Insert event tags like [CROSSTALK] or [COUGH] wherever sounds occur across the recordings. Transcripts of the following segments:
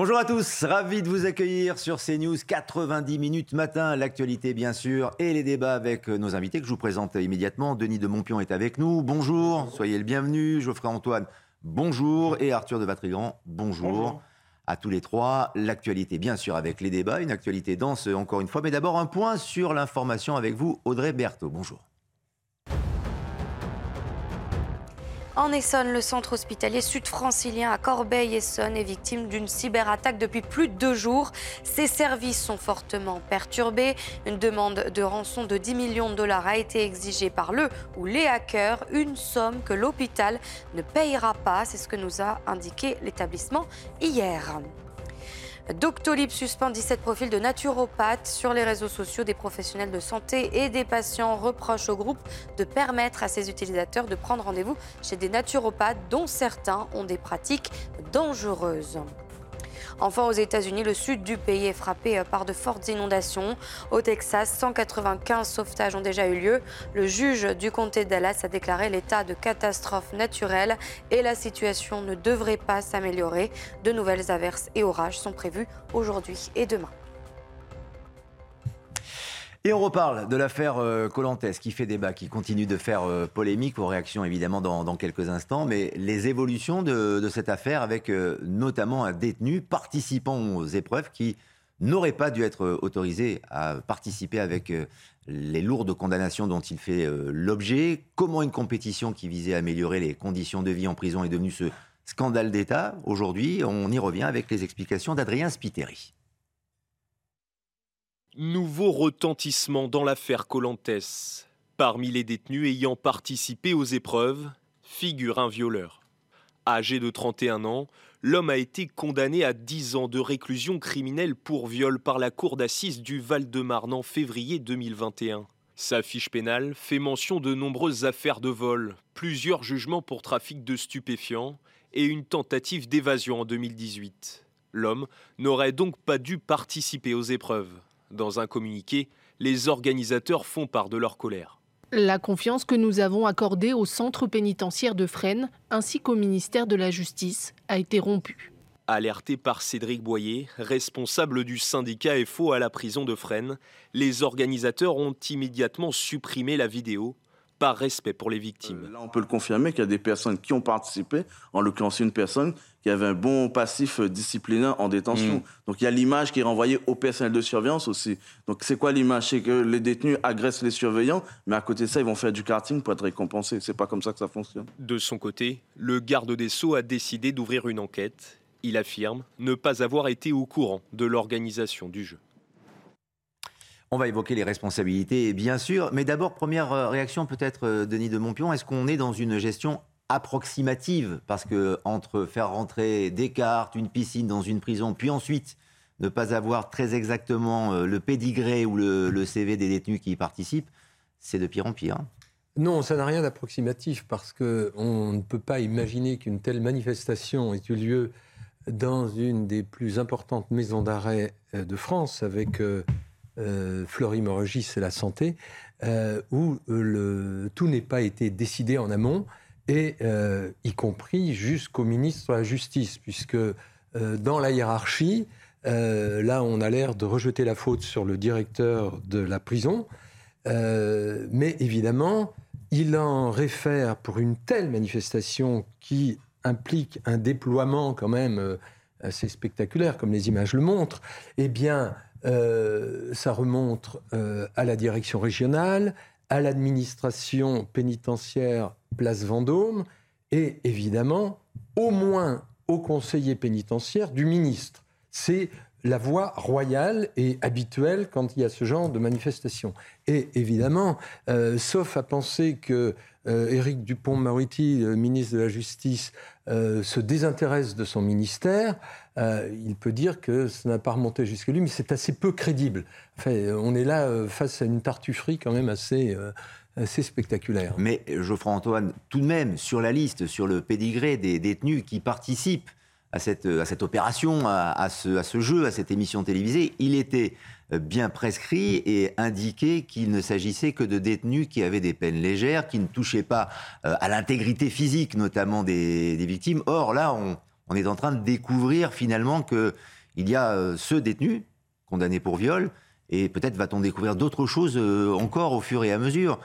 Bonjour à tous, ravi de vous accueillir sur CNews 90 minutes matin, l'actualité bien sûr et les débats avec nos invités que je vous présente immédiatement. Denis de Montpion est avec nous, bonjour, soyez le bienvenu. Geoffrey Antoine, bonjour et Arthur de Vatrigan, bonjour. À tous les trois, l'actualité bien sûr avec les débats, une actualité dense encore une fois, mais d'abord un point sur l'information avec vous, Audrey Berthaud, bonjour. En Essonne, le centre hospitalier sud-francilien à Corbeil-Essonne est victime d'une cyberattaque depuis plus de deux jours. Ses services sont fortement perturbés. Une demande de rançon de 10 millions de dollars a été exigée par le ou les hackers, une somme que l'hôpital ne payera pas. C'est ce que nous a indiqué l'établissement hier. Doctolib suspend 17 profils de naturopathes sur les réseaux sociaux. Des professionnels de santé et des patients reprochent au groupe de permettre à ses utilisateurs de prendre rendez-vous chez des naturopathes dont certains ont des pratiques dangereuses. Enfin, aux États-Unis, le sud du pays est frappé euh, par de fortes inondations. Au Texas, 195 sauvetages ont déjà eu lieu. Le juge du comté de Dallas a déclaré l'état de catastrophe naturelle et la situation ne devrait pas s'améliorer. De nouvelles averses et orages sont prévus aujourd'hui et demain. Et on reparle de l'affaire euh, Colantes qui fait débat, qui continue de faire euh, polémique, aux réactions évidemment dans, quelques instants, mais les évolutions de, cette affaire avec euh, notamment un détenu participant aux épreuves qui n'aurait pas dû être autorisé à participer avec les lourdes condamnations dont il fait l'objet. Comment une compétition qui visait à améliorer les conditions de vie en prison est devenue ce scandale d'État? Aujourd'hui, on y revient avec les explications d'Adrien Spiteri. Nouveau retentissement dans l'affaire Colantes. Parmi les détenus ayant participé aux épreuves, figure un violeur. Âgé de 31 ans, l'homme a été condamné à 10 ans de réclusion criminelle pour viol par la cour d'assises du Val-de-Marne en février 2021. Sa fiche pénale fait mention de nombreuses affaires de vol, plusieurs jugements pour trafic de stupéfiants et une tentative d'évasion en 2018. L'homme n'aurait donc pas dû participer aux épreuves. Dans un communiqué, les organisateurs font part de leur colère. La confiance que nous avons accordée au centre pénitentiaire de Fresnes ainsi qu'au ministère de la Justice a été rompue. Alerté par Cédric Boyer, responsable du syndicat FO à la prison de Fresnes, les organisateurs ont immédiatement supprimé la vidéo par respect pour les victimes. Euh, là, on peut le confirmer qu'il y a des personnes qui ont participé, en l'occurrence une personne qui avait un bon passif disciplinaire en détention. Mm. Donc il y a l'image qui est renvoyée au personnel de surveillance aussi. Donc c'est quoi l'image? C'est que les détenus agressent les surveillants, mais à côté de ça, ils vont faire du karting pour être récompensés. C'est pas comme ça que ça fonctionne. De son côté, le garde des Sceaux a décidé d'ouvrir une enquête. Il affirme ne pas avoir été au courant de l'organisation du jeu. On va évoquer les responsabilités, bien sûr. Mais d'abord, première euh, réaction peut-être, euh, Denis de Montpion. Est-ce qu'on est dans une gestion approximative? Parce que entre faire rentrer des cartes, une piscine dans une prison, puis ensuite ne pas avoir très exactement euh, le pédigré ou le, CV des détenus qui y participent, c'est de pire en pire. Hein. Non, ça n'a rien d'approximatif parce qu'on ne peut pas imaginer qu'une telle manifestation ait eu lieu dans une des plus importantes maisons d'arrêt de France avec euh, Fleury-Mérogis et la santé, euh, où euh, tout n'est pas été décidé en amont, et y compris jusqu'au ministre de la Justice, puisque dans la hiérarchie, là, on a l'air de rejeter la faute sur le directeur de la prison, mais évidemment, il en réfère pour une telle manifestation qui implique un déploiement quand même assez spectaculaire, comme les images le montrent, eh bien, euh, ça remonte euh, à la direction régionale, à l'administration pénitentiaire Place Vendôme et évidemment au moins au conseiller pénitentiaire du ministre. C'est la voie royale et habituelle quand il y a ce genre de manifestation. Et évidemment, euh, sauf à penser que Éric Dupont-Moretti, ministre de la Justice, se désintéresse de son ministère, euh, il peut dire que ça n'a pas remonté jusqu'à lui, mais c'est assez peu crédible. on est là euh, face à une tartufferie quand même assez, euh, assez spectaculaire. Mais Geoffroy Antoine, tout de même, sur la liste, sur le pédigré des détenus qui participent à cette, à cette opération, à, ce, à ce jeu, à cette émission télévisée, il était bien prescrit et indiqué qu'il ne s'agissait que de détenus qui avaient des peines légères, qui ne touchaient pas à l'intégrité physique notamment des, des victimes. Or, là, on, on est en train de découvrir finalement qu'il y a euh, ce détenu condamné pour viol, et peut-être va-t-on découvrir d'autres choses euh, encore au fur et à mesure.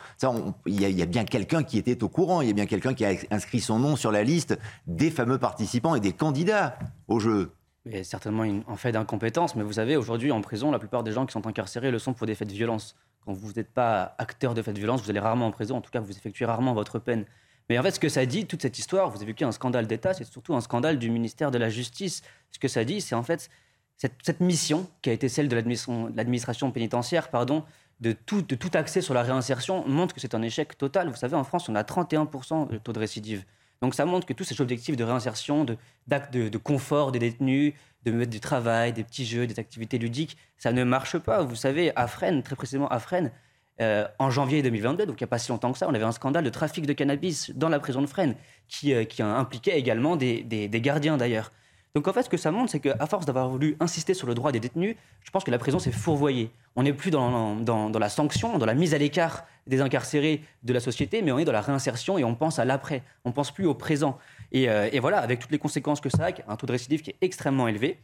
Il y, a bien quelqu'un qui était au courant, il y a bien quelqu'un qui a inscrit son nom sur la liste des fameux participants et des candidats au jeu. Mais certainement un fait d'incompétence, mais vous savez, aujourd'hui en prison, la plupart des gens qui sont incarcérés le sont pour des faits de violence. Quand vous n'êtes pas acteur de faits de violence, vous allez rarement en prison, en tout cas vous effectuez rarement votre peine. Mais en fait, ce que ça dit, toute cette histoire, vous avez vu un scandale d'État, c'est surtout un scandale du ministère de la Justice. Ce que ça dit, c'est en fait cette, mission qui a été celle de l'administration pénitentiaire, pardon, de tout, de tout sur la réinsertion, montre que c'est un échec total. Vous savez, en France, on a 31% de taux de récidive. Donc ça montre que tous ces objectifs de réinsertion, de, de, de confort des détenus, de mettre du travail, des petits jeux, des activités ludiques, ça ne marche pas. Vous savez, à Fresnes, très précisément à Fresnes, euh, en janvier 2022, donc il n'y a pas si longtemps que ça, on avait un scandale de trafic de cannabis dans la prison de Fresnes, qui, euh, qui impliquait également des, gardiens d'ailleurs. Donc en fait, ce que ça montre, c'est qu'à force d'avoir voulu insister sur le droit des détenus, je pense que la prison s'est fourvoyée. On n'est plus dans, la sanction, dans la mise à l'écart des incarcérés de la société, mais on est dans la réinsertion et on pense à l'après. On pense plus au présent. Et, euh, voilà, avec toutes les conséquences que ça a, un taux de récidive qui est extrêmement élevé.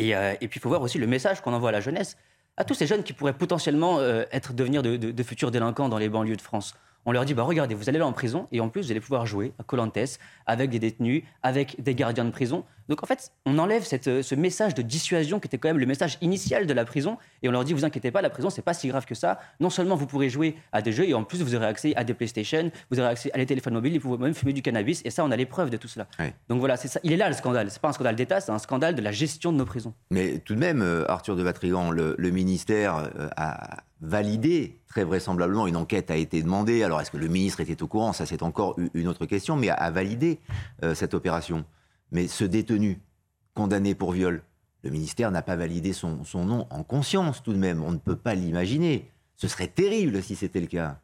Euh, et puis il faut voir aussi le message qu'on envoie à la jeunesse, à tous ces jeunes qui pourraient potentiellement euh, être devenir de futurs délinquants dans les banlieues de France on leur dit bah regardez, vous allez aller en prison et en plus vous allez pouvoir jouer à Colantes avec des détenus, avec des gardiens de prison. Donc en fait, on enlève cette, ce message de dissuasion qui était quand même le message initial de la prison et on leur dit vous inquiétez pas, la prison c'est pas si grave que ça. Non seulement vous pourrez jouer à des jeux et en plus vous aurez accès à des PlayStation, vous aurez accès à des téléphones mobiles, vous pouvez même fumer du cannabis et ça on a les preuves de tout cela. Donc voilà, c'est ça. Il est là le scandale. C'est pas un scandale d'État, c'est un scandale de la gestion de nos prisons. Mais tout de même, euh, Arthur de Vatrigan, le, ministère euh, a validé, très vraisemblablement, une enquête a été demandée. Alors, est-ce que le ministre était au courant? Ça, c'est encore une autre question, mais a validé euh, cette opération. Mais ce détenu, condamné pour viol, le ministère n'a pas validé son, nom en conscience, tout de même. On ne peut pas l'imaginer. Ce serait terrible si c'était le cas.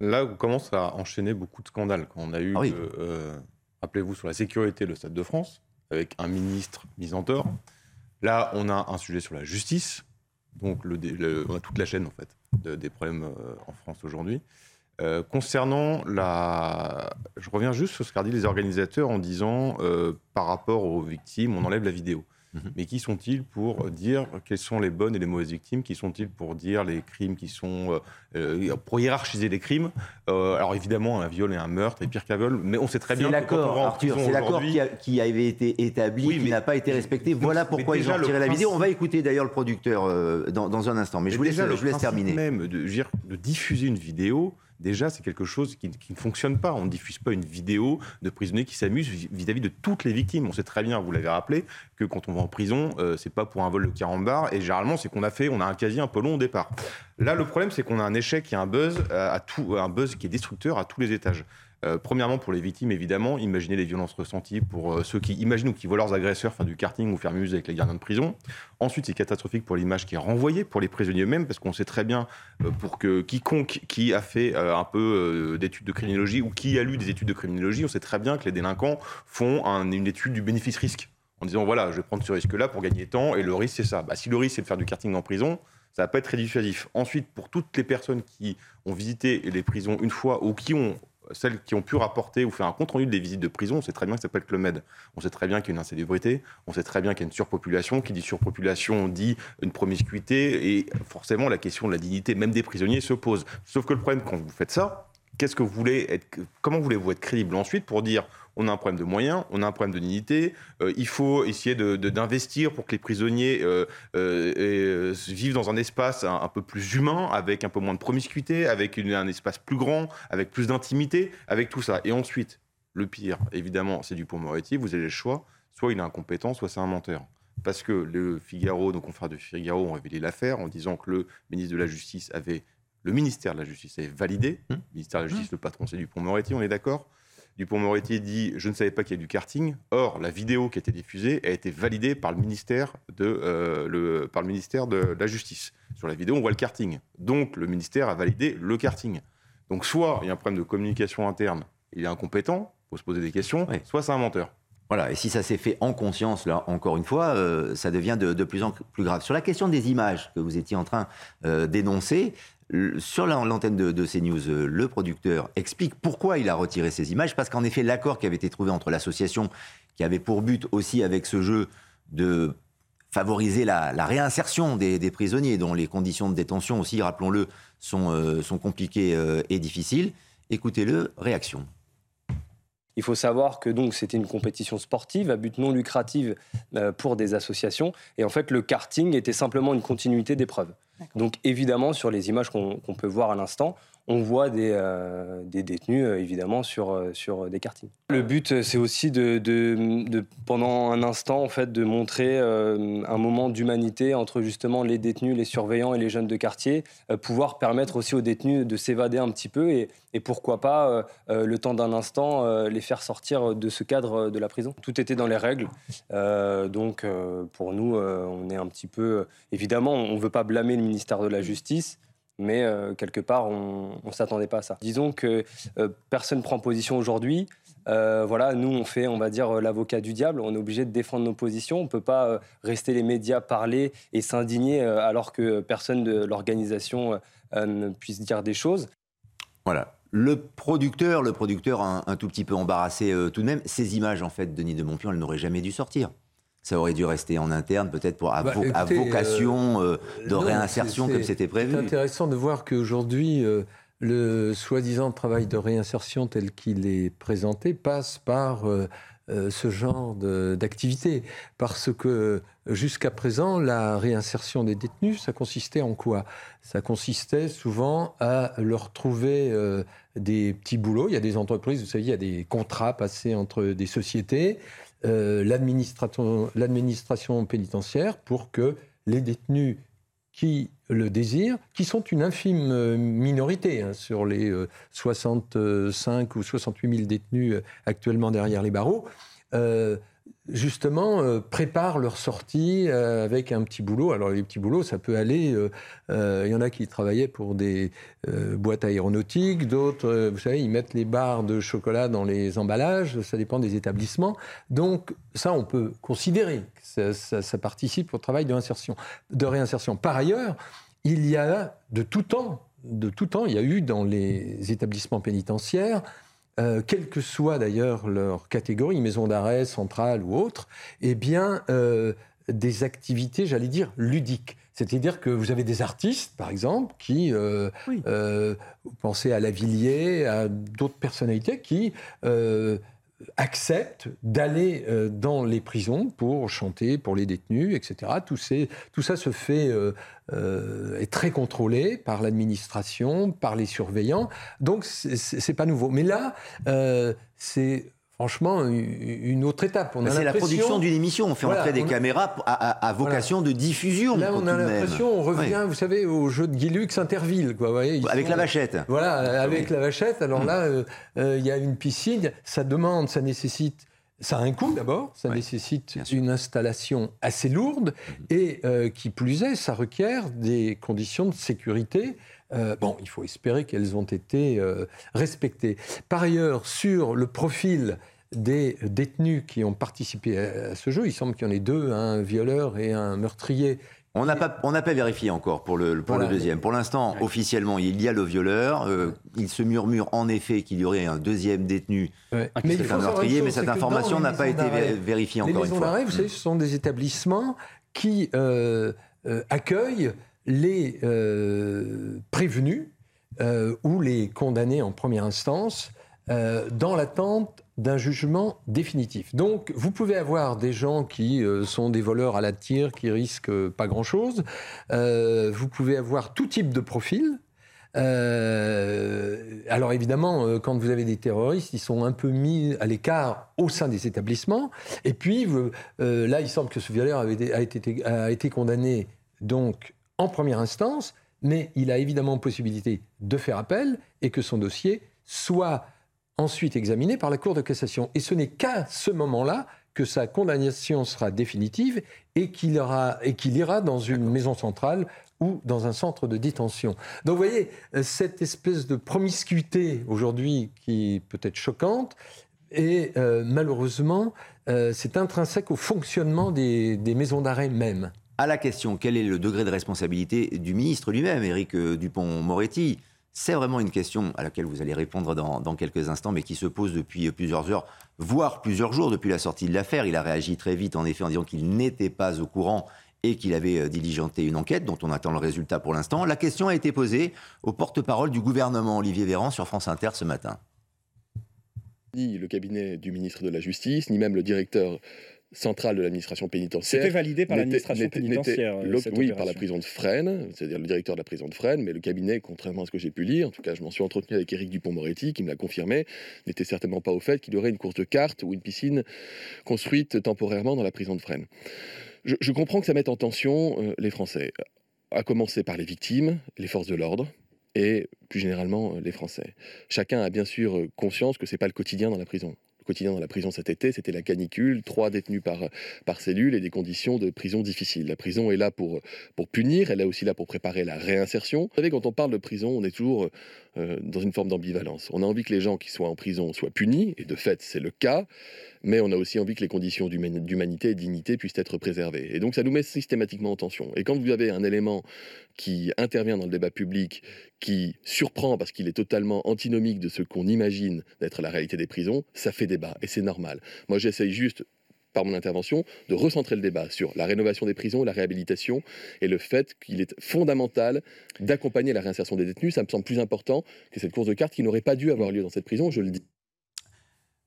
Là, on commence à enchaîner beaucoup de scandales. Quand on a eu, ah euh, rappelez-vous, sur la sécurité, le Stade de France, avec un ministre mis en tort. Là, on a un sujet sur la justice, donc le, on a toute la chaîne en fait des problèmes euh, en France aujourd'hui. Euh, concernant la, je reviens juste sur ce qu'a dit les organisateurs en disant euh, par rapport aux victimes, on enlève la vidéo. Mhm. Mais qui sont-ils pour dire quelles sont les bonnes et les mauvaises victimes? Qui sont-ils pour dire les crimes qui sont. Euh, pour hiérarchiser les crimes? Alors évidemment, un viol et un meurtre est pire qu'un viol, mais on sait très bien que l'accord, Arthur, c'est l'accord qui, qui, avait été établi, qui n'a pas été respecté. Voilà pourquoi ils ont retiré la vidéo. On va écouter d'ailleurs le producteur dans, dans, un instant, mais, je vous laisse, je laisse terminer. même de, de diffuser une vidéo déjà, c'est quelque chose qui, ne fonctionne pas. On ne diffuse pas une vidéo de prisonniers qui s'amusent vis-à-vis de toutes les victimes. On sait très bien, vous l'avez rappelé, que quand on va en prison, euh, c'est pas pour un vol de 40 bars, et généralement, c'est qu'on a fait, on a un casier un peu long au départ. Là, le problème, c'est qu'on a un échec et un buzz, euh, tout, un buzz qui est destructeur à tous les étages. Euh, premièrement, pour les victimes, évidemment, imaginez les violences ressenties pour euh, ceux qui imaginent ou qui voient leurs agresseurs faire du karting ou faire muse avec les gardiens de prison. Ensuite, c'est catastrophique pour l'image qui est renvoyée, pour les prisonniers eux-mêmes, parce qu'on sait très bien, euh, pour que quiconque qui a fait un peu d'études de criminologie ou qui a lu des études de criminologie, on sait très bien que les délinquants font une étude du bénéfice-risque en disant voilà, je vais prendre ce risque-là pour gagner temps et le risque c'est ça. Bah, si le risque c'est de faire du karting en prison, ça va pas être très dissuasif. Ensuite, pour toutes les personnes qui ont visité les prisons une fois ou qui ont celles qui ont pu rapporter ou faire un compte rendu des visites de prison, on sait très bien que ça s'appelle Club Med. On sait très bien qu'il y a une insalubrité, on sait très bien qu'il y a une surpopulation. Qui dit surpopulation dit une promiscuité, et forcément la question de la dignité même des prisonniers se pose. Sauf que le problème, quand vous faites ça, qu'est-ce que vous voulez être, comment voulez-vous être crédible ensuite pour dire on a un problème de moyens, on a un problème de dignité. Euh, il faut essayer d'investir pour que les prisonniers euh, euh, vivent dans un espace un, peu plus humain, avec un peu moins de promiscuité, avec un espace plus grand, avec plus d'intimité, avec tout ça. Et ensuite, le pire, évidemment, c'est du Dupont-Moretti. Vous avez le choix. Soit il est incompétent, soit c'est un menteur parce que le Figaro, nos confrères de Figaro ont révélé l'affaire en disant que le ministre de la Justice avait, le ministère de la Justice avait validé, mmh. le ministère de la Justice, mmh. le patron c'est Dupont-Moretti, on est d'accord Dupont-Moretti dit Je ne savais pas qu'il y ait du karting. Or, la vidéo qui a été diffusée a été validée par le ministère de, euh, le, par le ministère de la Justice. Sur la vidéo, on voit le karting. Donc, le ministère a validé le karting. Donc, soit il y a un problème de communication interne, il est incompétent, il faut se poser des questions, soit c'est un menteur. Voilà, et si ça s'est fait en conscience, là, encore une fois, euh, ça devient de, plus en plus grave. Sur la question des images que vous étiez en train euh, d'énoncer, sur l'antenne de, CNews, euh, le producteur explique pourquoi il a retiré ces images, parce qu'en effet, l'accord qui avait été trouvé entre l'association qui avait pour but aussi avec ce jeu de favoriser la, réinsertion des, prisonniers, dont les conditions de détention aussi, rappelons-le, sont, euh, compliquées euh, et difficiles. Écoutez-le, réaction. Il faut savoir que donc c'était une compétition sportive à but non lucratif pour des associations. Et en fait, le karting était simplement une continuité d'épreuves. Donc évidemment, sur les images qu'on peut voir à l'instant, on voit des, euh, détenus, euh, évidemment, sur, euh, sur des kartings. Le but, c'est aussi de, de, pendant un instant, en fait, de montrer un moment d'humanité entre justement les détenus, les surveillants et les jeunes de quartier, pouvoir permettre aussi aux détenus de s'évader un petit peu et, et pourquoi pas, le temps d'un instant, les faire sortir de ce cadre de la prison. Tout était dans les règles. donc, pour nous, on est un petit peu... Évidemment, on ne veut pas blâmer le ministère de la Justice, mais euh, quelque part, on ne s'attendait pas à ça. Disons que euh, personne ne prend position aujourd'hui. Euh, voilà, nous, on fait, on va dire, l'avocat du diable. On est obligé de défendre nos positions. On ne peut pas rester les médias parler et s'indigner alors que personne de l'organisation ne puisse dire des choses. Voilà. Le producteur, le producteur un, tout petit peu embarrassé tout de même. Ces images, en fait, Denis de Montpion, elles n'auraient jamais dû sortir ça aurait dû rester en interne, peut-être pour à, bah, vocation euh, euh, de réinsertion comme c'était prévu. C'est intéressant de voir qu'aujourd'hui, euh, le soi-disant travail de réinsertion tel qu'il est présenté passe par ce genre d'activité. Parce que jusqu'à présent, la réinsertion des détenus, ça consistait en quoi? Ça consistait souvent à leur trouver des petits boulots. Il y a des entreprises, vous savez, il y a des contrats passés entre des sociétés. Euh, l'administration pénitentiaire pour que les détenus qui le désirent, qui sont une infime euh, minorité hein, sur les 65 euh, ou 68 000 détenus actuellement derrière les barreaux, justement, euh, préparent leur sortie euh, avec un petit boulot. Alors, les petits boulots, ça peut aller. Euh, il y en a qui travaillaient pour des boîtes aéronautiques, d'autres, vous savez, ils mettent les barres de chocolat dans les emballages, ça dépend des établissements. Donc, ça, on peut considérer que ça, ça participe au travail de réinsertion. De réinsertion. Par ailleurs, il y a de tout temps, de tout temps, il y a eu dans les établissements pénitentiaires euh, quelle que soit d'ailleurs leur catégorie, maison d'arrêt, centrale ou autre, eh bien, euh, des activités, j'allais dire, ludiques. C'est-à-dire que vous avez des artistes, par exemple, qui, euh, pensez à Lavillier, à d'autres personnalités qui acceptent d'aller euh, dans les prisons pour chanter pour les détenus, etc. Tout, tout ça se fait, euh, euh, est très contrôlé par l'administration, par les surveillants. Donc, c'est pas nouveau. Mais là, c'est franchement une autre étape. C'est la production d'une émission. On fait entrer des caméras à, vocation de diffusion. Là, on a l'impression, on revient, vous savez, au jeu de Guilux Interville. Quoi, voyez, avec la vachette. Voilà, avec la vachette. Alors là, euh, euh, il y a une piscine. Ça demande, ça nécessite. Ça a un coût d'abord, ça nécessite une installation assez lourde mhm. et euh, qui plus est, ça requiert des conditions de sécurité bon, il faut espérer qu'elles ont été euh, respectées. Par ailleurs, sur le profil des détenus qui ont participé à, ce jeu, il semble qu'il y en ait deux, un violeur et un meurtrier. On n'a pas, pas vérifié encore pour le, pour le deuxième. Pour l'instant, officiellement, il y a le violeur. Euh, il se murmure en effet qu'il y aurait un deuxième détenu mais c'est un meurtrier, mais cette information n'a pas été vérifiée encore une fois. Les maisons vous savez, ce sont des établissements qui euh, accueillent les euh, prévenus euh, ou les condamnés en première instance euh, dans l'attente d'un jugement définitif. Donc, vous pouvez avoir des gens qui sont des voleurs à la tire, qui risquent pas grand-chose. vous pouvez avoir tout type de profil. alors évidemment, quand vous avez des terroristes, ils sont un peu mis à l'écart au sein des établissements. Et puis là, il semble que ce violeur a, été, a été condamné donc en première instance, mais il a évidemment possibilité de faire appel et que son dossier soit ensuite examiné par la Cour de cassation. Et ce n'est qu'à ce moment-là que sa condamnation sera définitive et qu'il ira dans une maison centrale ou dans un centre de détention. Donc vous voyez, euh, cette espèce de promiscuité aujourd'hui qui peut être choquante, et euh, malheureusement, euh, c'est intrinsèque au fonctionnement des maisons d'arrêt même à la question quel est le degré de responsabilité du ministre lui-même, Éric euh, Dupont-Moretti C'est vraiment une question à laquelle vous allez répondre dans, quelques instants, mais qui se pose depuis plusieurs heures, voire plusieurs jours depuis la sortie de l'affaire. Il a réagi très vite, en effet, en disant qu'il n'était pas au courant et qu'il avait euh, diligenté une enquête dont on attend le résultat pour l'instant. La question a été posée au porte-parole du gouvernement, Olivier Véran, sur France Inter ce matin. Ni le cabinet du ministre de la Justice, ni même le directeur central de l'administration pénitentiaire. C'était validé par l'administration pénitentiaire. oui, par la prison de Fresnes, c'est-à-dire le directeur de la prison de Fresnes, mais le cabinet, contrairement à ce que j'ai pu lire, en tout cas je m'en suis entretenu avec Éric Dupont-Moretti, qui me l'a confirmé, n'était certainement pas au fait qu'il y aurait une course de cartes ou une piscine construite temporairement dans la prison de Fresnes je, comprends que ça mette en tension euh, les Français, à commencer par les victimes, les forces de l'ordre et plus généralement euh, les Français. Chacun a bien sûr euh, conscience que ce n'est pas le quotidien dans la prison quotidien dans la prison cet été, c'était la canicule, trois détenus par, par cellule et des conditions de prison difficiles. La prison est là pour, pour punir, elle est aussi là pour préparer la réinsertion. Vous savez, quand on parle de prison, on est toujours euh, dans une forme d'ambivalence. On a envie que les gens qui soient en prison soient punis, et de fait, c'est le cas, mais on a aussi envie que les conditions d'humanité et dignité puissent être préservées. Et donc, ça nous met systématiquement en tension. Et quand vous avez un élément qui intervient dans le débat public, qui surprend parce qu'il est totalement antinomique de ce qu'on imagine d'être la réalité des prisons, ça fait débat, et c'est normal. Moi, j'essaye juste par mon intervention, de recentrer le débat sur la rénovation des prisons, la réhabilitation et le fait qu'il est fondamental d'accompagner la réinsertion des détenus. Ça me semble plus important que cette course de cartes qui n'aurait pas dû avoir lieu dans cette prison, je le dis.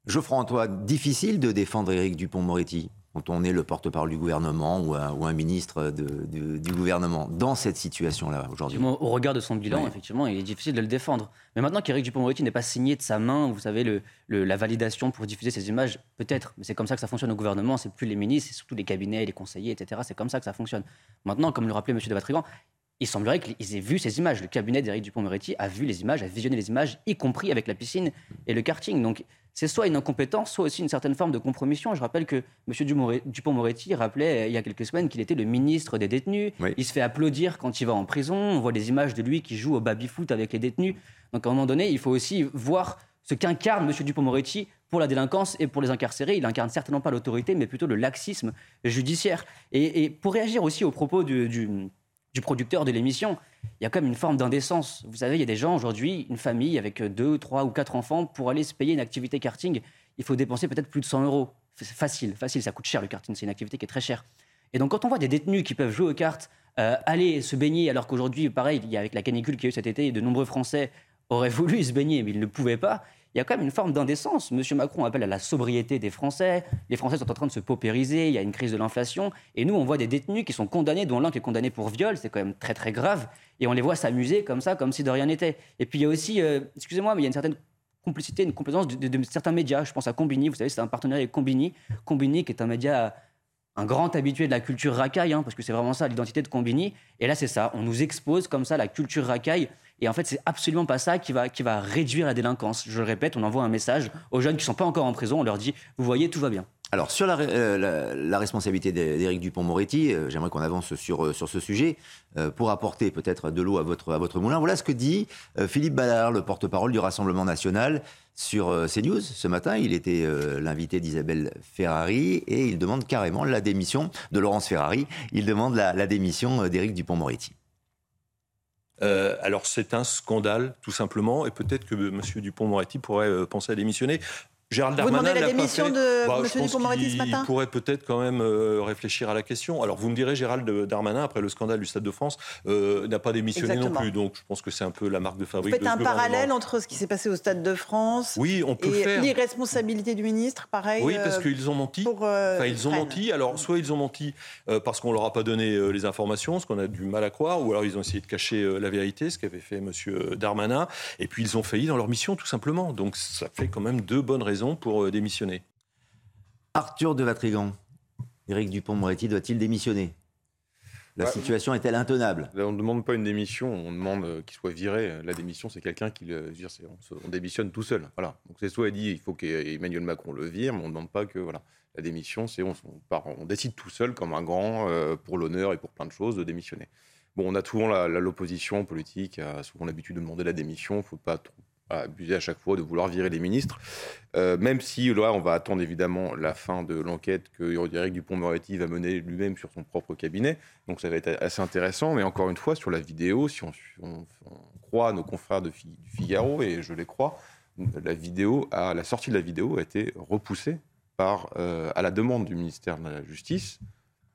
Geoffroy-Antoine, difficile de défendre Éric Dupont-Moretti quand on est le porte-parole du gouvernement ou un, ministre du gouvernement dans cette situation-là aujourd'hui Au regard de son bilan, effectivement, il est difficile de le défendre. Mais maintenant qu'Éric Dupond-Moretti n'est pas signé de sa main, vous savez, le, la validation pour diffuser ces images, peut-être, mais c'est comme ça que ça fonctionne au gouvernement, c'est plus les ministres, c'est surtout les cabinets, les conseillers, etc. C'est comme ça que ça fonctionne. Maintenant, comme le rappelait M. de Vatrigan, il semblerait qu'ils aient vu ces images. Le cabinet d'Éric Dupond-Moretti a vu les images, a visionné les images, y compris avec la piscine et le karting. Donc, c'est soit une incompétence, soit aussi une certaine forme de compromission. Je rappelle que M. Dupont-Moretti rappelait euh, il y a quelques semaines qu'il était le ministre des détenus. Il se fait applaudir quand il va en prison. On voit des images de lui qui joue au baby-foot avec les détenus. Donc à un moment donné, il faut aussi voir ce qu'incarne M. Dupont-Moretti pour la délinquance et pour les incarcérés. Il incarne certainement pas l'autorité, mais plutôt le laxisme judiciaire. Et, pour réagir aussi aux propos du du producteur de l'émission. Il y a comme une forme d'indécence. Vous savez, il y a des gens aujourd'hui, une famille avec deux, trois ou quatre enfants, pour aller se payer une activité karting, il faut dépenser peut-être plus de 100 euros. C'est facile, facile, ça coûte cher le karting, c'est une activité qui est très chère. Et donc quand on voit des détenus qui peuvent jouer aux cartes, euh, aller se baigner, alors qu'aujourd'hui, pareil, il y a avec la canicule qu'il y a eu cet été, de nombreux Français auraient [LAUGHS] voulu se baigner, mais ils ne pouvaient pas il y a quand même une forme d'indécence. Monsieur Macron appelle à la sobriété des Français. Les Français sont en train de se paupériser. Il y a une crise de l'inflation. Et nous, on voit des détenus qui sont condamnés, dont l'un qui est condamné pour viol. C'est quand même très, très grave. Et on les voit s'amuser comme ça, comme si de rien n'était. Et puis il y a aussi, euh, excusez-moi, mais il y a une certaine complicité, une complaisance de, certains médias. Je pense à Combini. Vous savez, c'est un partenariat avec Combini. Combini, qui est un média un grand habitué de la culture racaille, hein, parce que c'est vraiment ça l'identité de Combini. Et là, c'est ça. On nous expose comme ça la culture racaille. Et en fait, c'est absolument pas ça qui va, qui va réduire la délinquance. Je le répète, on envoie un message aux jeunes qui sont pas encore en prison. On leur dit, vous voyez, tout va bien. Alors, sur la, euh, responsabilité d'Éric Dupont-Moretti, euh, j'aimerais qu'on avance sur, euh, sur ce sujet pour apporter peut-être de l'eau à votre, à votre moulin. Voilà ce que dit Philippe Ballard, le porte-parole du Rassemblement national, sur CNews ce matin. Il était l'invité d'Isabelle Ferrari et il demande carrément la démission de Laurence Ferrari. Il demande la, la démission d'Éric Dupont-Moretti. alors c'est un scandale, tout simplement, et peut-être que M. Dupont-Moretti pourrait penser à démissionner. Gérald Darmanin vous demandez la démission de bah, M. Dupond-Moretti ce matin Il pourrait peut-être quand même euh, réfléchir à la question. Alors vous me direz, Gérald Darmanin, après le scandale du Stade de France, euh, n'a pas démissionné non plus. Donc je pense que c'est un peu la marque de fabrique. Vous faites un parallèle entre ce qui s'est passé au Stade de France oui, on peut et l'irresponsabilité du ministre, pareil. Oui, parce euh, qu'ils ont menti. enfin, ils ont menti. Alors soit ils ont menti parce qu'on leur a pas donné les informations, ce qu'on a du mal à croire, ou alors ils ont essayé de cacher la vérité, ce qu'avait fait M. Darmanin, et puis ils ont failli dans leur mission tout simplement. Donc ça fait quand même deux bonnes raisons pour démissionner Arthur de Vatrigan, Éric Dupont-Moretti doit-il démissionner? La bah, situation est-elle intenable? On ne demande pas une démission, on demande euh, qu'il soit viré. La démission, c'est quelqu'un qui. on, démissionne tout seul. Voilà. Donc c'est soit dit, il faut qu'Emmanuel Macron le vire, mais on ne demande pas que. Voilà. La démission, c'est on, on, décide tout seul, comme un grand, euh, pour l'honneur et pour plein de choses, de démissionner. Bon, on a souvent l'opposition politique, a souvent l'habitude de demander la démission. Il ne faut pas trop abuser à chaque fois de vouloir virer les ministres. Euh, même si là, on va attendre évidemment la fin de l'enquête que Eric Dupont-Moretti va mener lui-même sur son propre cabinet. Donc ça va être assez intéressant. Mais encore une fois, sur la vidéo, si on, croit nos confrères de Figaro, et je les crois, la vidéo, à la sortie de la vidéo a été repoussée par, euh, à la demande du ministère de la Justice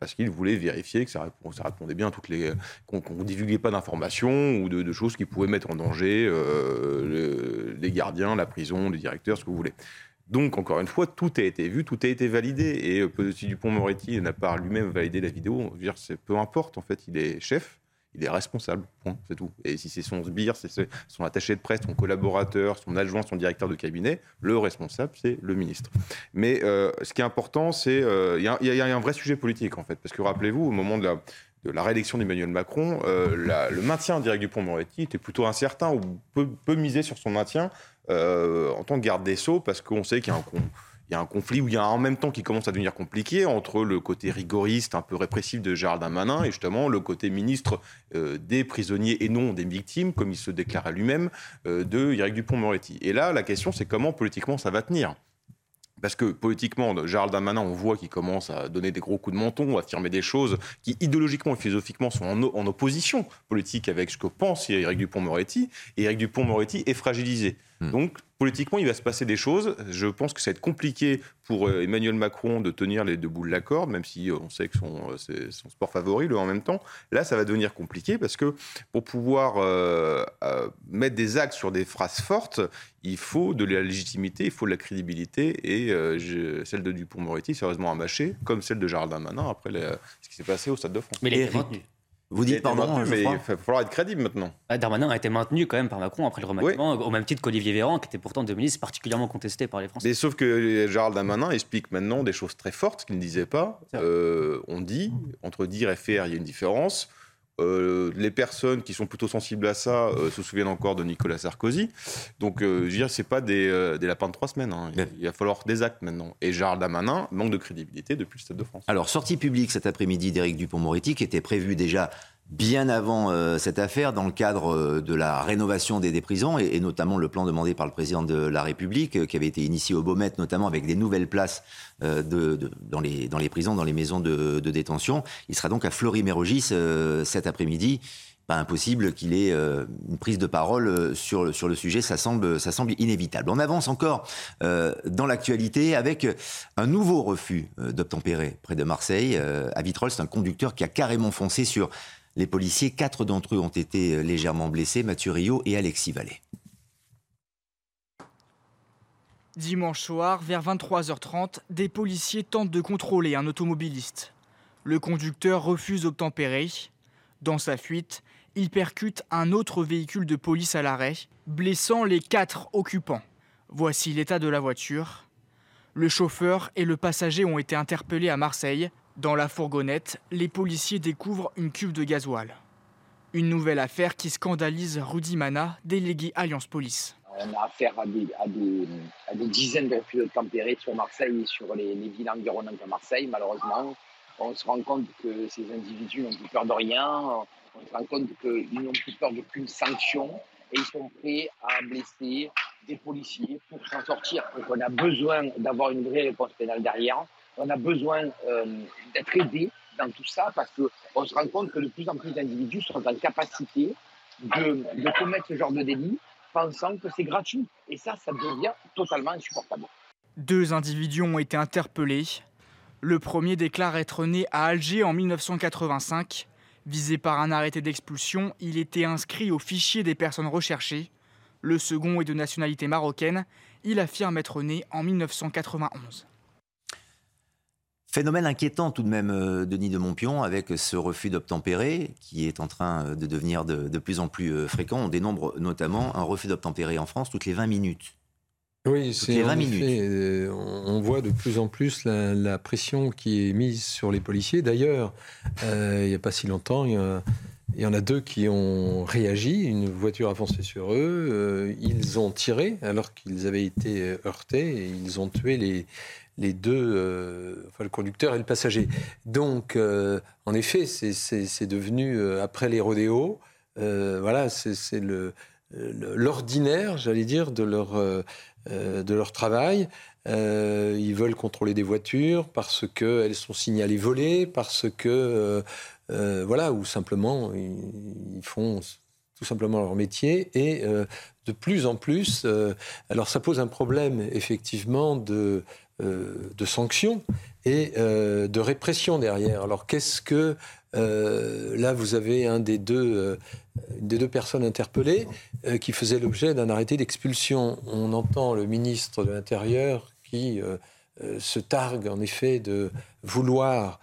parce qu'il voulait vérifier que ça, répondait bien à toutes les. qu'on ne divulguait pas d'informations ou de, choses qui pouvaient mettre en danger euh, les gardiens, la prison, les directeurs, ce que vous voulez. Donc, encore une fois, tout a été vu, tout a été validé. Et euh, si Dupont-Moretti n'a pas lui-même validé la vidéo, dire, peu importe, en fait, il est chef il est responsable, c'est tout. Et si c'est son sbire, c'est son attaché de presse, son collaborateur, son adjoint, son directeur de cabinet, le responsable, c'est le ministre. Mais euh, ce qui est important, c'est euh, il y, a un vrai sujet politique en fait, parce que rappelez-vous, au moment de la, la réélection d'Emmanuel Macron, euh, le maintien direct du Pont-Moretti était plutôt incertain ou peu, peu misé sur son maintien en tant que garde des Sceaux, parce qu'on sait qu'il y a un il y a un conflit où il y a en même temps qui commence à devenir compliqué entre le côté rigoriste, un peu répressif de Gérald Darmanin et justement le côté ministre euh, des prisonniers et non des victimes, comme il se déclarait lui-même, euh, de Eric Dupont-Moretti. Et là, la question, c'est comment politiquement ça va tenir? Parce que politiquement, Gérald Darmanin, on voit qu'il commence à donner des gros coups de menton, à affirmer des choses qui idéologiquement et philosophiquement sont en, opposition politique avec ce que pense Éric Dupont-Moretti. Et Éric Dupont-Moretti est fragilisé. Hmm. Donc, politiquement, il va se passer des choses. Je pense que ça va être compliqué pour euh, Emmanuel Macron de tenir les deux bouts de la corde, même si euh, on sait que euh, c'est son sport favori, le en même temps. Là, ça va devenir compliqué parce que pour pouvoir mettre des actes sur des phrases fortes, il faut de la légitimité, il faut de la crédibilité. Et celle de Dupont-Moretti, sérieusement à mâcher, comme celle de Gérald Darmanin après ce qui s'est passé au Stade de France. Mais les vous dites pardon, mais il va falloir être crédible maintenant. Darmanin a été maintenu quand même par Macron après le remaniement, au même titre qu'Olivier Véran, qui était pourtant de ministre particulièrement contesté par les Français. Mais sauf que Gérald Darmanin explique maintenant des choses très fortes qu'il ne disait pas. Euh, on dit, entre dire et faire, il y a une différence. Euh, les personnes qui sont plutôt sensibles à ça euh, se souviennent encore de Nicolas Sarkozy. Donc, je veux dire, c'est pas des, des, lapins de trois semaines. Hein. Il, va falloir des actes maintenant. Et Gérald Darmanin manque de crédibilité depuis le Stade de France. Alors, sortie publique cet après-midi d'Éric Dupont-Moretti, qui était prévue déjà bien avant euh, cette affaire, dans le cadre euh, de la rénovation des, prisons, et, notamment le plan demandé par le président de la République, euh, qui avait été initié au Beaumet, notamment avec des nouvelles places de, dans, les, dans les prisons, dans les maisons de, détention. Il sera donc à Fleury-Mérogis cet après-midi. Pas impossible qu'il ait une prise de parole sur, sur le sujet, ça semble, ça semble inévitable. On avance encore dans l'actualité avec un nouveau refus d'obtempérer près de Marseille. à Vitrolles, c'est un conducteur qui a carrément foncé sur les policiers, quatre d'entre eux ont été euh, légèrement blessés, Mathieu Rio et Alexis Vallée. Dimanche soir, vers 23h30, des policiers tentent de contrôler un automobiliste. Le conducteur refuse d'obtempérer. Dans sa fuite, il percute un autre véhicule de police à l'arrêt, blessant les quatre occupants. Voici l'état de la voiture. Le chauffeur et le passager ont été interpellés à Marseille dans la fourgonnette, les policiers découvrent une cuve de gasoil. Une nouvelle affaire qui scandalise Rudy Mana, délégué Alliance Police. On a affaire à des, dizaines de refus de tempérer sur Marseille et sur les, villes environnantes de Marseille, malheureusement. On se rend compte que ces individus n'ont plus peur de rien, on se rend compte qu'ils n'ont plus peur d'aucune sanction et ils sont prêts à blesser des policiers pour s'en sortir. Donc on a besoin d'avoir une vraie réponse pénale derrière on a besoin euh, d'être aidé dans tout ça parce qu'on se rend compte que de plus en plus d'individus sont en capacité de, commettre ce genre de délit pensant que c'est gratuit. Et ça, ça devient totalement insupportable. Deux individus ont été interpellés. Le premier déclare être né à Alger en 1985. Visé par un arrêté d'expulsion, il était inscrit au fichier des personnes recherchées. Le second est de nationalité marocaine. Il affirme être né en 1991. Phénomène inquiétant tout de même, euh, Denis de Montpion, avec ce refus d'obtempérer qui est en train euh, de devenir de, plus en plus euh, fréquent. On dénombre notamment un refus d'obtempérer en France toutes les 20 minutes. Oui, c'est 20 minutes. on voit de plus en plus la, pression qui est mise sur les policiers. D'ailleurs, il n'y a pas si longtemps, il y, en a deux qui ont réagi. Une voiture a foncé sur eux. ils ont tiré alors qu'ils avaient été heurtés et ils ont tué les, les deux, euh, enfin, le conducteur et le passager. Donc, euh, en effet, c'est devenu, euh, après les rodéos, voilà, c'est le, l'ordinaire, j'allais dire, de leur, de leur travail. ils veulent contrôler des voitures parce qu'elles sont signalées volées, parce que, voilà, ou simplement, ils, font tout simplement leur métier. Et de plus en plus, alors ça pose un problème, effectivement, de, de sanctions et de répression derrière. Alors qu'est-ce que euh, là, vous avez un des deux, euh, des deux personnes interpellées euh, qui faisait l'objet d'un arrêté d'expulsion. On entend le ministre de l'Intérieur qui se targue en effet de vouloir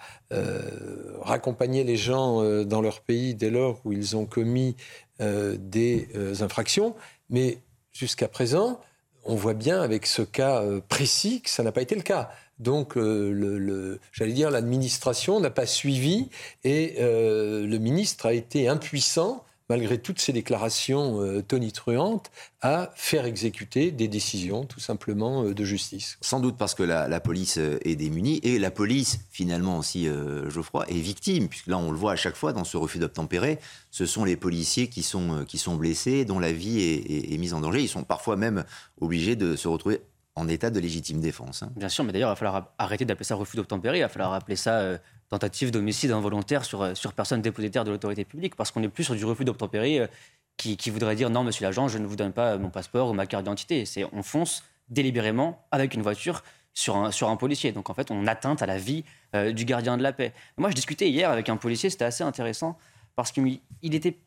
raccompagner les gens dans leur pays dès lors où ils ont commis des infractions. Mais jusqu'à présent, on voit bien avec ce cas précis que ça n'a pas été le cas. Donc, euh, j'allais dire, l'administration n'a pas suivi et euh, le ministre a été impuissant, malgré toutes ses déclarations euh, tonitruantes, à faire exécuter des décisions, tout simplement, de justice. Sans doute parce que la, police est démunie et la police, finalement aussi, Geoffroy, est victime, puisque là, on le voit à chaque fois dans ce refus d'obtempérer, ce sont les policiers qui sont, qui sont blessés, dont la vie est mise en danger. Ils sont parfois même obligés de se retrouver en état de légitime défense. Hein. Bien sûr, mais d'ailleurs, il va falloir arrêter d'appeler ça refus d'obtempérer, il va falloir appeler ça euh, tentative d'homicide involontaire sur, euh, sur personne dépositaire de l'autorité publique, parce qu'on n'est plus sur du refus d'obtempérer euh, qui, qui, voudrait dire non, monsieur l'agent, je ne vous donne pas mon passeport ou ma carte d'identité. C'est on fonce délibérément avec une voiture sur un, sur un policier. Donc en fait, on atteinte à la vie du gardien de la paix. Moi, je discutais hier avec un policier, c'était assez intéressant, parce qu'il était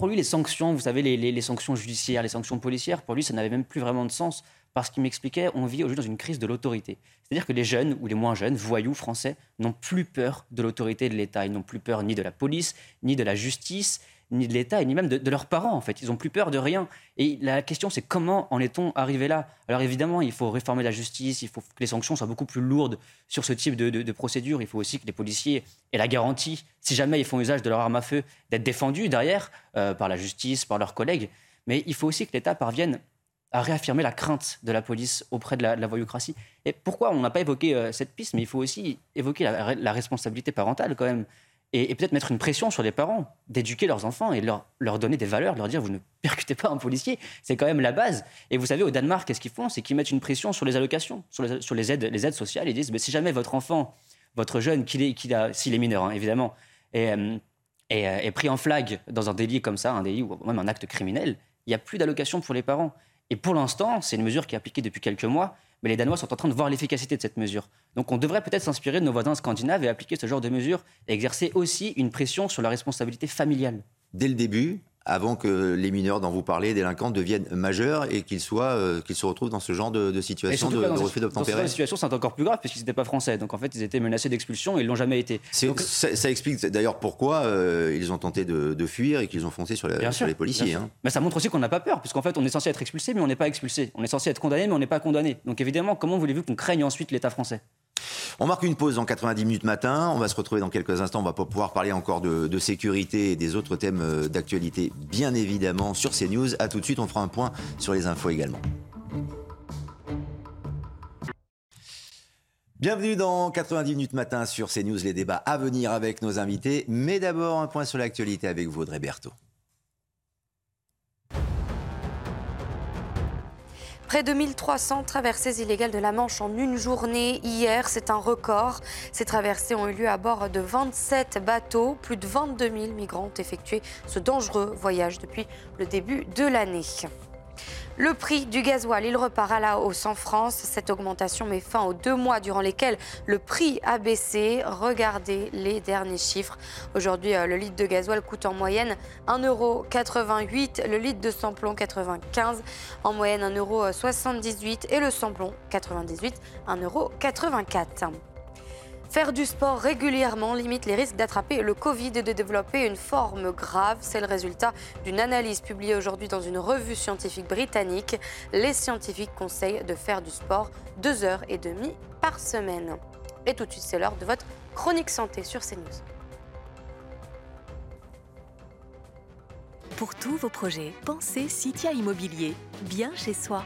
pour lui, les sanctions, vous savez, les, les, sanctions judiciaires, les sanctions policières, pour lui, ça n'avait même plus vraiment de sens parce qu'il m'expliquait on vit aujourd'hui dans une crise de l'autorité. C'est-à-dire que les jeunes ou les moins jeunes, voyous français, n'ont plus peur de l'autorité de l'État. Ils n'ont plus peur ni de la police, ni de la justice, ni de l'État, ni même de, leurs parents, en fait. Ils n'ont plus peur de rien. Et la question, c'est comment en est-on arrivé là? Alors évidemment, il faut réformer la justice, il faut que les sanctions soient beaucoup plus lourdes sur ce type de, procédure. Il faut aussi que les policiers aient la garantie, si jamais ils font usage de leur arme à feu, d'être défendus derrière euh, par la justice, par leurs collègues. Mais il faut aussi que l'État parvienne à réaffirmer la crainte de la police auprès de la, de voyoucratie. Et pourquoi on n'a pas évoqué euh, cette piste, mais il faut aussi évoquer la, responsabilité parentale quand même. Et, peut-être mettre une pression sur les parents, d'éduquer leurs enfants et leur, leur donner des valeurs, leur dire vous ne percutez pas un policier, c'est quand même la base. Et vous savez, au Danemark, qu'est-ce qu'ils font? C'est qu'ils mettent une pression sur les allocations, sur les, aides, les aides sociales. Ils disent mais si jamais votre enfant, votre jeune, s'il est mineur hein, évidemment, est, euh, euh, est, pris en flag dans un délit comme ça, un délit ou même un acte criminel, il n'y a plus d'allocation pour les parents. Et pour l'instant, c'est une mesure qui est appliquée depuis quelques mois, mais les Danois sont en train de voir l'efficacité de cette mesure. Donc on devrait peut-être s'inspirer de nos voisins scandinaves et appliquer ce genre de mesures et exercer aussi une pression sur la responsabilité familiale. Dès le début, avant que les mineurs dont vous parlez, délinquants, deviennent majeurs et qu'ils soient, euh, qu'ils se retrouvent dans ce genre de, situation de, de refus d'obtempérer. Dans cette situation, c'est encore plus grave puisqu'ils n'étaient pas français. Donc en fait, ils étaient menacés d'expulsion et ils l'ont jamais été. ça, explique d'ailleurs pourquoi euh, ils ont tenté de, fuir et qu'ils ont foncé sur, les policiers. Hein. Mais ça montre aussi qu'on n'a pas peur, puisqu'en fait, on est censé être expulsé, mais on n'est pas expulsé. On est censé être condamné, mais on n'est pas condamné. Donc évidemment, comment voulez-vous qu'on craigne ensuite l'État français? On marque une pause dans 90 minutes matin. On va se retrouver dans quelques instants. On va pas pouvoir parler encore de, sécurité et des autres thèmes euh, d'actualité, bien évidemment, sur ces news. A tout de suite, on fera un point sur les infos également. Bienvenue dans 90 minutes matin sur CNews, les débats à venir avec nos invités. Mais d'abord, un point sur l'actualité avec vous, Audrey. Près de 1300 traversées illégales de la Manche en une journée hier, c'est un record. Ces traversées ont eu lieu à bord de 27 bateaux. Plus de 22 000 migrants ont effectué ce dangereux voyage depuis le début de l'année. Le prix du gasoil, il repart à la hausse en France. Cette augmentation met fin aux deux mois durant lesquels le prix a baissé. Regardez les derniers chiffres. Aujourd'hui, euh, le litre de gasoil coûte en moyenne 1,88€, le litre de samplon 95, en moyenne 1,78€ et le samplon 98, 1,84€. Faire du sport régulièrement limite les risques d'attraper le Covid et de développer une forme grave. C'est le résultat d'une analyse publiée aujourd'hui dans une revue scientifique britannique. Les scientifiques conseillent de faire du sport deux heures et demie par semaine. Et tout de suite, c'est l'heure de votre chronique santé sur CNews. Pour tous vos projets, pensez Citia Immobilier, bien chez soi.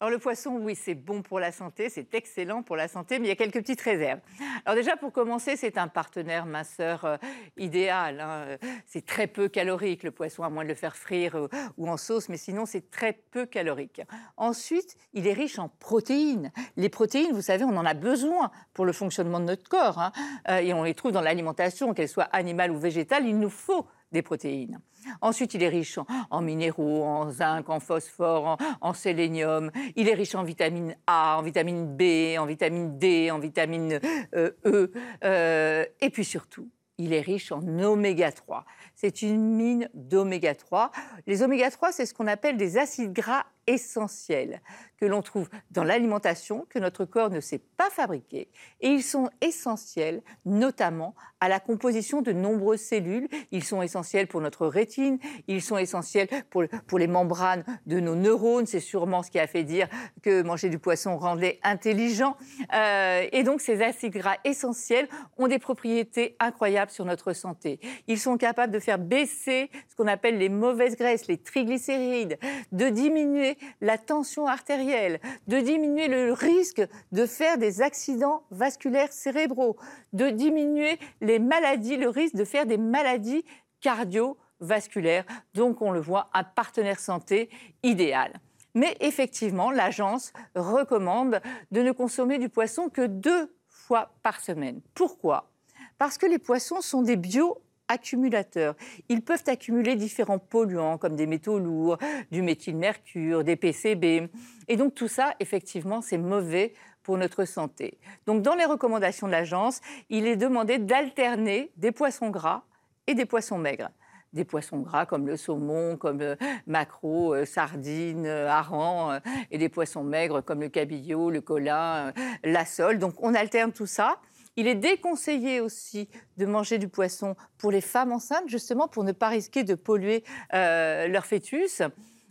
Alors le poisson, oui, c'est bon pour la santé, c'est excellent pour la santé, mais il y a quelques petites réserves. Alors déjà, pour commencer, c'est un partenaire minceur euh, idéal. Hein. C'est très peu calorique, le poisson, à moins de le faire frire euh, ou en sauce, mais sinon, c'est très peu calorique. Ensuite, il est riche en protéines. Les protéines, vous savez, on en a besoin pour le fonctionnement de notre corps, hein. euh, et on les trouve dans l'alimentation, qu'elle soit animale ou végétale, il nous faut des protéines. Ensuite, il est riche en, minéraux, en zinc, en phosphore, en, sélénium. Il est riche en vitamine A, en vitamine B, en vitamine D, en vitamine euh, E. Euh, et puis surtout, il est riche en oméga 3. C'est une mine d'oméga 3. Les oméga 3, c'est ce qu'on appelle des acides gras essentiels que l'on trouve dans l'alimentation, que notre corps ne sait pas fabriquer. Et ils sont essentiels notamment à la composition de nombreuses cellules. Ils sont essentiels pour notre rétine, ils sont essentiels pour, les membranes de nos neurones. C'est sûrement ce qui a fait dire que manger du poisson rendait intelligent. Euh, et donc ces acides gras essentiels ont des propriétés incroyables sur notre santé. Ils sont capables de faire baisser ce qu'on appelle les mauvaises graisses, les triglycérides, de diminuer la tension artérielle, de diminuer le risque de faire des accidents vasculaires cérébraux, de diminuer les maladies, le risque de faire des maladies cardiovasculaires. Donc on le voit, un partenaire santé idéal. Mais effectivement, l'agence recommande de ne consommer du poisson que deux fois par semaine. Pourquoi? Parce que les poissons sont des bio accumulateurs. Ils peuvent accumuler différents polluants comme des métaux lourds, du méthylmercure, des PCB. Et donc tout ça, effectivement, c'est mauvais pour notre santé. Donc dans les recommandations de l'agence, il est demandé d'alterner des poissons gras et des poissons maigres des poissons gras comme le saumon, comme le maquereau, euh, sardines, euh, hareng, euh, et des poissons maigres comme le cabillaud, le colin, la sole. Donc on alterne tout ça. Il est déconseillé aussi de manger du poisson pour les femmes enceintes, justement pour ne pas risquer de polluer euh, leur fœtus.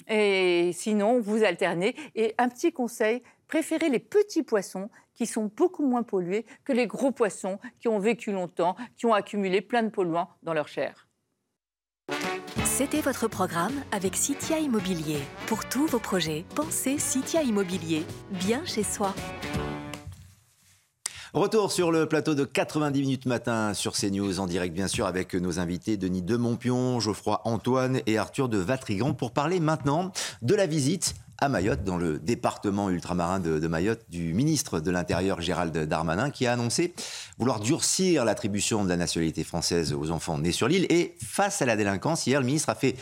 Et sinon, vous alternez. Et un petit conseil, préférez les petits poissons qui sont beaucoup moins pollués que les gros poissons qui ont vécu longtemps, qui ont accumulé plein de polluants dans leur chair. C'était votre programme avec Citia Immobilier. Pour tous vos projets, pensez Citia Immobilier, bien chez soi. Retour sur le plateau de 90 minutes matin sur CNews, en direct bien sûr avec nos invités Denis Demontpion, Geoffroy Antoine et Arthur de Vatrigan pour parler maintenant de la visite à Mayotte, dans le département ultramarin de, Mayotte, du ministre de l'Intérieur Gérald Darmanin, qui a annoncé vouloir durcir l'attribution de la nationalité française aux enfants nés sur l'île. Et face à la délinquance, hier, le ministre a fait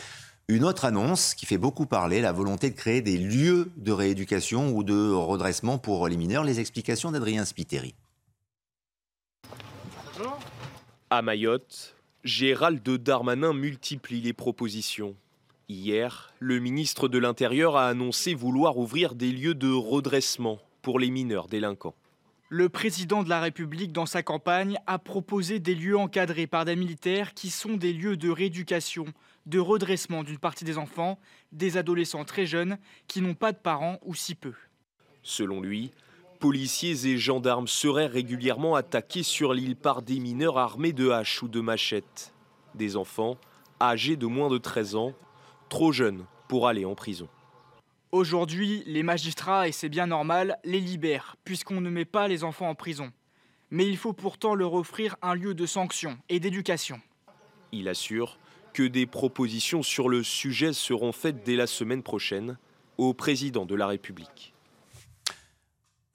une autre annonce qui fait beaucoup parler, la volonté de créer des lieux de rééducation ou de redressement pour les mineurs. Les explications d'Adrien Spiteri. À Mayotte, Gérald Darmanin multiplie les propositions. Hier, le ministre de l'Intérieur a annoncé vouloir ouvrir des lieux de redressement pour les mineurs délinquants. Le président de la République, dans sa campagne, a proposé des lieux encadrés par des militaires qui sont des lieux de rééducation, de redressement d'une partie des enfants, des adolescents très jeunes qui n'ont pas de parents ou si peu. Selon lui, policiers et gendarmes seraient régulièrement attaqués sur l'île par des mineurs armés de haches ou de machettes. Des enfants âgés de moins de 13 ans, trop jeunes pour aller en prison. Aujourd'hui, les magistrats, et c'est bien normal, les libèrent, puisqu'on ne met pas les enfants en prison. Mais il faut pourtant leur offrir un lieu de sanction et d'éducation. Il assure que des propositions sur le sujet seront faites dès la semaine prochaine au président de la République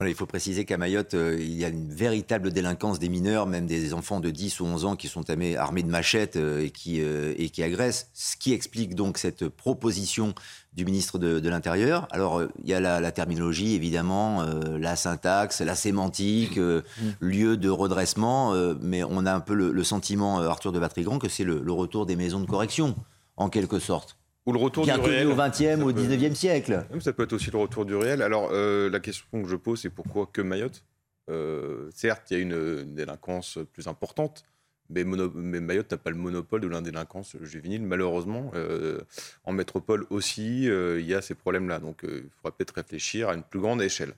il faut préciser qu'à Mayotte, euh, il y a une véritable délinquance des mineurs, même des enfants de 10 ou 11 ans qui sont armés de machettes euh, et, qui, euh, et qui agressent, ce qui explique donc cette proposition du ministre de, l'Intérieur. Alors, il y a la, terminologie, évidemment, la syntaxe, la sémantique, mm. lieu de redressement, mais on a un peu le, sentiment, Arthur de Vatrigan, que c'est le retour des maisons de correction, en quelque sorte. Ou le retour Bien du réel. au XXe ou au XIXe siècle. Ça peut être aussi le retour du réel. Alors, euh, la question que je pose, c'est pourquoi que Mayotte? Euh, Certes, il y a une, délinquance plus importante, mais, Mayotte n'a pas le monopole de la délinquance juvénile. Malheureusement, euh, en métropole aussi, il y a ces problèmes-là. Donc, il faudrait peut-être réfléchir à une plus grande échelle.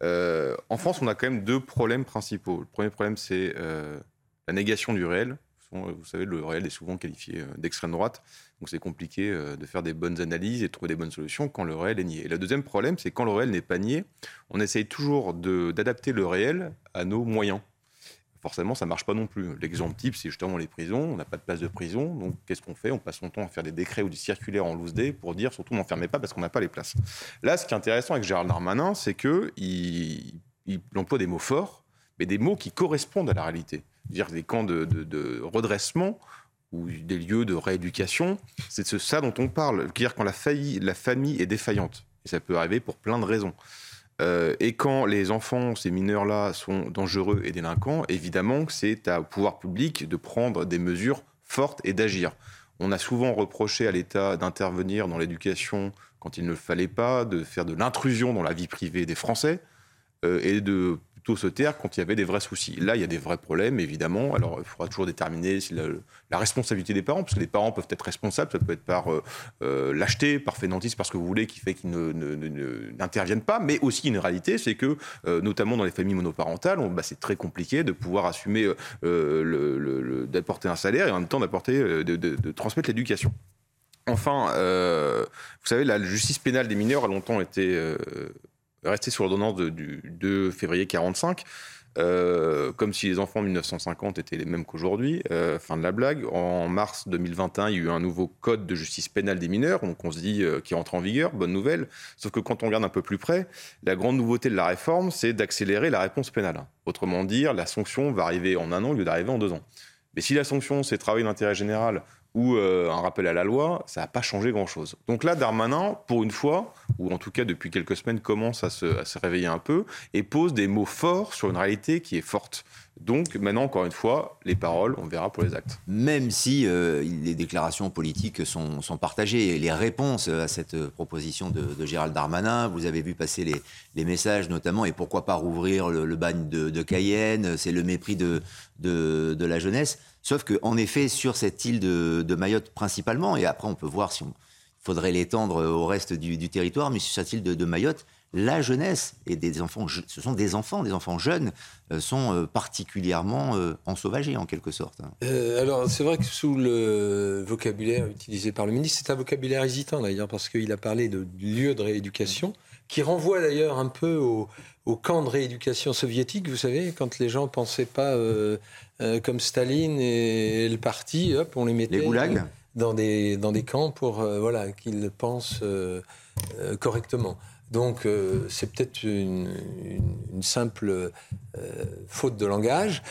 en France, on a quand même deux problèmes principaux. Le premier problème, c'est la négation du réel vous savez, le réel est souvent qualifié d'extrême droite. Donc c'est compliqué de faire des bonnes analyses et de trouver des bonnes solutions quand le réel est nié. Et le deuxième problème, c'est quand le réel n'est pas nié, on essaye toujours d'adapter le réel à nos moyens forcément, ça ne marche pas non plus. L'exemple type, c'est justement les prisons. On n'a pas de place de prison. Donc, qu'est-ce qu'on fait? On passe son temps à faire des décrets ou des circulaires en loose day pour dire surtout n'enfermez pas parce qu'on n'a pas les places. Là, ce qui est intéressant avec Gérald Darmanin, c'est qu'il il emploie des mots forts, mais des mots qui correspondent à la réalité. Dire des camps de, redressement ou des lieux de rééducation, c'est de ça dont on parle. Dire quand la, la famille est défaillante. Et ça peut arriver pour plein de raisons. Euh, et quand les enfants, ces mineurs-là, sont dangereux et délinquants, évidemment que c'est au pouvoir public de prendre des mesures fortes et d'agir. On a souvent reproché à l'État d'intervenir dans l'éducation quand il ne le fallait pas, de faire de l'intrusion dans la vie privée des Français euh, et de se taire quand il y avait des vrais soucis. Là, il y a des vrais problèmes, évidemment. Alors, il faudra toujours déterminer si la, responsabilité des parents, parce que les parents peuvent être responsables, ça peut être par euh, euh lâcheté, par fainéantise, parce que vous voulez, qui fait qu'ils n'interviennent pas, mais aussi une réalité, c'est que, euh, notamment dans les familles monoparentales, bah, c'est très compliqué de pouvoir assumer, euh, d'apporter un salaire et en même temps d'apporter, de, transmettre l'éducation. Enfin, vous savez, la justice pénale des mineurs a longtemps été rester sur l'ordonnance du 2 février 45. Euh, comme si les enfants de 1950 étaient les mêmes qu'aujourd'hui. Euh, fin de la blague. En mars 2021, il y a eu un nouveau code de justice pénale des mineurs, donc on se dit euh, qui rentre en vigueur, bonne nouvelle. Sauf que quand on regarde un peu plus près, la grande nouveauté de la réforme, c'est d'accélérer la réponse pénale. Autrement dire, la sanction va arriver en un an au lieu d'arriver en deux ans. Mais si la sanction, c'est travail d'intérêt général ou euh, un rappel à la loi, ça n'a pas changé grand-chose. Donc là, Darmanin, pour une fois, ou en tout cas depuis quelques semaines, commence à se, réveiller un peu et pose des mots forts sur une réalité qui est forte. Donc maintenant, encore une fois, les paroles, on verra pour les actes. Même si euh, les déclarations politiques sont, partagées, les réponses à cette proposition de, Gérald Darmanin, vous avez vu passer les, messages notamment, et pourquoi pas rouvrir le, bagne de, Cayenne, c'est le mépris de la jeunesse. Sauf qu'en effet, sur cette île de, Mayotte principalement, et après on peut voir si on faudrait l'étendre au reste du, territoire, mais sur cette île de, Mayotte, la jeunesse et des enfants, ce sont des enfants, des enfants jeunes, euh, sont euh, particulièrement euh, ensauvagés en quelque sorte. Hein. alors c'est vrai que sous le vocabulaire utilisé par le ministre, c'est un vocabulaire hésitant d'ailleurs parce qu'il a parlé de lieu de rééducation qui renvoie d'ailleurs un peu au, camp de rééducation soviétique, vous savez, quand les gens pensaient pas euh, comme Staline et, le parti, hop, on les mettait dans des, dans des camps pour euh, voilà, qu'ils pensent euh, correctement. Donc c'est peut-être une, simple faute de langage.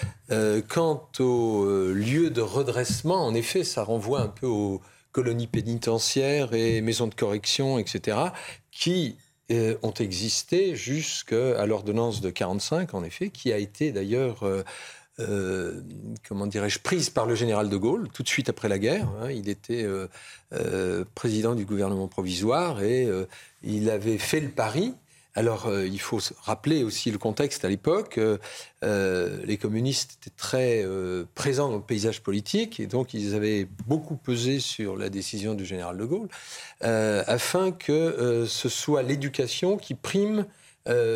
quant au lieu de redressement, en effet, ça renvoie un peu aux colonies pénitentiaires et maisons de correction, etc., qui ont existé jusqu'à l'ordonnance de 45, en effet, qui a été d'ailleurs euh, comment dirais-je, prise par le général de Gaulle tout de suite après la guerre. Hein. il était euh, euh, président du gouvernement provisoire et il avait fait le pari. Alors, il faut rappeler aussi le contexte à l'époque. les communistes étaient très présents dans le paysage politique et donc ils avaient beaucoup pesé sur la décision du général de Gaulle afin que ce soit l'éducation qui prime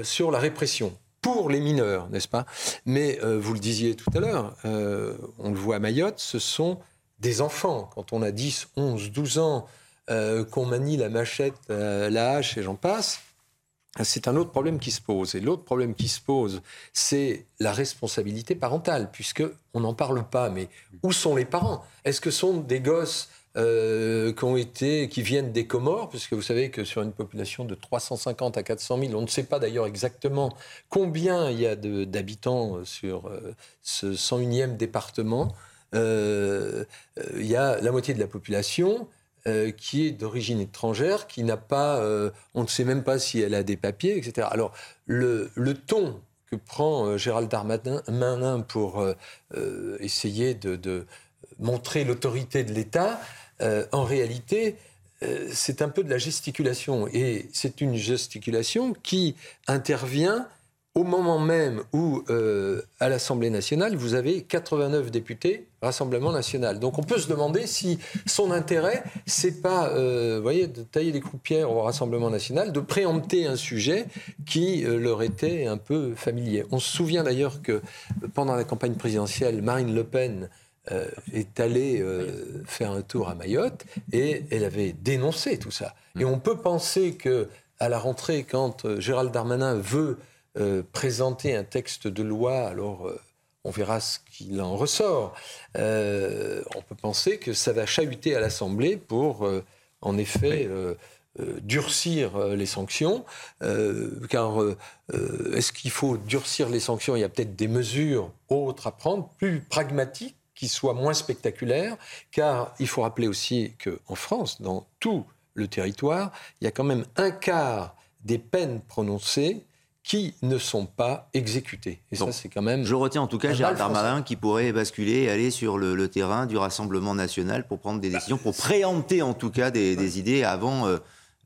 sur la répression pour les mineurs, n'est-ce pas? Mais euh, vous le disiez tout à l'heure, euh, on le voit à Mayotte, ce sont des enfants. Quand on a 10, 11, 12 ans, euh, qu'on manie la machette, la hache et j'en passe, c'est un autre problème qui se pose. Et l'autre problème qui se pose, c'est la responsabilité parentale, puisque on n'en parle pas. Mais où sont les parents? Est-ce que sont des gosses euh, qui ont été, qui viennent des Comores, puisque vous savez que sur une population de 350 à 400 000, on ne sait pas d'ailleurs exactement combien il y a d'habitants sur euh, ce 101e département. Euh, il y a la moitié de la population qui est d'origine étrangère, qui n'a pas, on ne sait même pas si elle a des papiers, etc. Alors le, ton que prend Gérald Darmanin pour essayer de, montrer l'autorité de l'État, euh, en réalité, euh, c'est un peu de la gesticulation. Et c'est une gesticulation qui intervient au moment même où, euh, à l'Assemblée nationale, vous avez 89 députés Rassemblement national. Donc on peut se demander si son intérêt, c'est pas, voyez, de tailler des croupières au Rassemblement national, de préempter un sujet qui leur était un peu familier. On se souvient d'ailleurs que pendant la campagne présidentielle, Marine Le Pen est allée faire un tour à Mayotte et elle avait dénoncé tout ça. Et on peut penser que à la rentrée, quand Gérald Darmanin veut présenter un texte de loi, alors on verra ce qu'il en ressort. on peut penser que ça va chahuter à l'Assemblée pour, en effet, euh, durcir euh, les sanctions, euh, car est-ce qu'il faut durcir les sanctions? Il y a peut-être des mesures autres à prendre, plus pragmatiques, qui soient moins spectaculaires, car il faut rappeler aussi qu'en France, dans tout le territoire, il y a quand même un quart des peines prononcées qui ne sont pas exécutés. Et ça, c'est quand même. Je retiens en tout cas Gérald Darmanin qui pourrait basculer et aller sur le, terrain du Rassemblement national pour prendre des décisions, pour préempter en tout cas des, idées avant.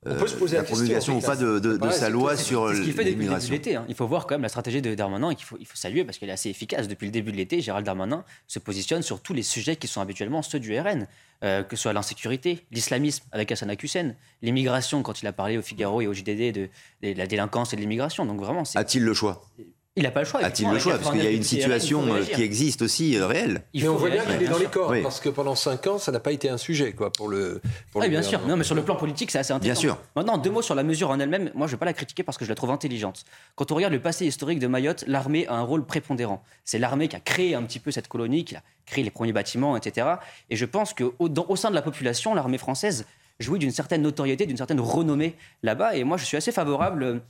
On peut se poser la, promulgation ou pas de, sa loi sur l'immigration. Ce qu'il fait depuis le début de l'été. Hein. Il faut voir quand même la stratégie de Darmanin et qu'il faut, il faut saluer parce qu'elle est assez efficace. Depuis le début de l'été, Gérald Darmanin se positionne sur tous les sujets qui sont habituellement ceux du RN, euh, que ce soit l'insécurité, l'islamisme avec Hassan Hussein, l'immigration quand il a parlé au Figaro et au JDD de, de la délinquance et de l'immigration. Donc vraiment, a-t-il le choix? Il n'a pas le choix. A-t-il le choix Parce qu'il y a une situation euh, qui existe aussi euh, réelle. mais on voit bien qu'il est dans les corps, parce que pendant 5 ans, ça n'a pas été un sujet quoi, pour le. Pour oui, bien sûr. Non, mais sur le plan politique, c'est assez intéressant. Bien sûr. Maintenant, deux mots sur la mesure en elle-même. Moi, je ne vais pas la critiquer parce que je la trouve intelligente. Quand on regarde le passé historique de Mayotte, l'armée a un rôle prépondérant. C'est l'armée qui a créé un petit peu cette colonie, qui a créé les premiers bâtiments, etc. Et je pense qu'au au sein de la population, l'armée française jouit d'une certaine notoriété, d'une certaine renommée là-bas. Et moi, je suis assez favorable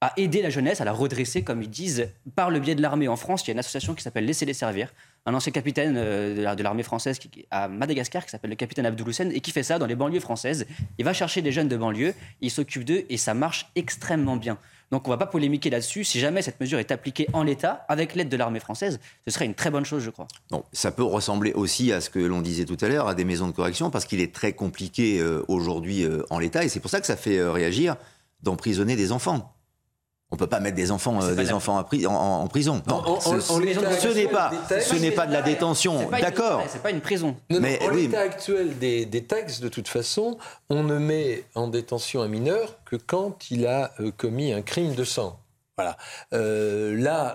à aider la jeunesse, à la redresser, comme ils disent, par le biais de l'armée. En France, il y a une association qui s'appelle Laissez-les servir. Un ancien capitaine euh, de l'armée française qui, à Madagascar qui s'appelle le capitaine Abdul Hussein et qui fait ça dans les banlieues françaises. Il va chercher des jeunes de banlieue, il s'occupe d'eux et ça marche extrêmement bien. Donc on ne va pas polémiquer là-dessus. Si jamais cette mesure est appliquée en l'état, avec l'aide de l'armée française, ce serait une très bonne chose, je crois. Non, ça peut ressembler aussi à ce que l'on disait tout à l'heure, à des maisons de correction, parce qu'il est très compliqué euh, aujourd'hui euh, en l'état, et c'est pour ça que ça fait réagir d'emprisonner des enfants. On peut pas mettre des enfants, euh, des enfants en, prison. Non, ce, n'est pas, ce n'est pas de la détention. D'accord. C'est pas une prison. mais en l'état actuel des, textes, de toute façon, on ne met en détention un mineur que quand il a euh, commis un crime de sang. Voilà. Euh, là,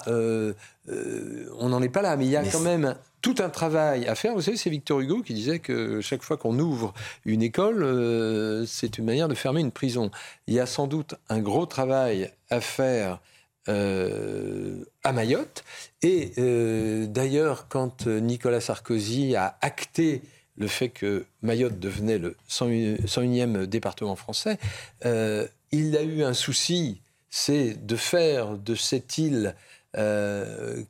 on n'en est pas là, mais il y a quand même tout un travail à faire. Vous savez, c'est Victor Hugo qui disait que chaque fois qu'on ouvre une école, euh, c'est une manière de fermer une prison. Il y a sans doute un gros travail à faire euh, à Mayotte. Et euh, d'ailleurs, quand Nicolas Sarkozy a acté le fait que Mayotte devenait le 101e département français, il a eu un souci, c'est de faire de cette île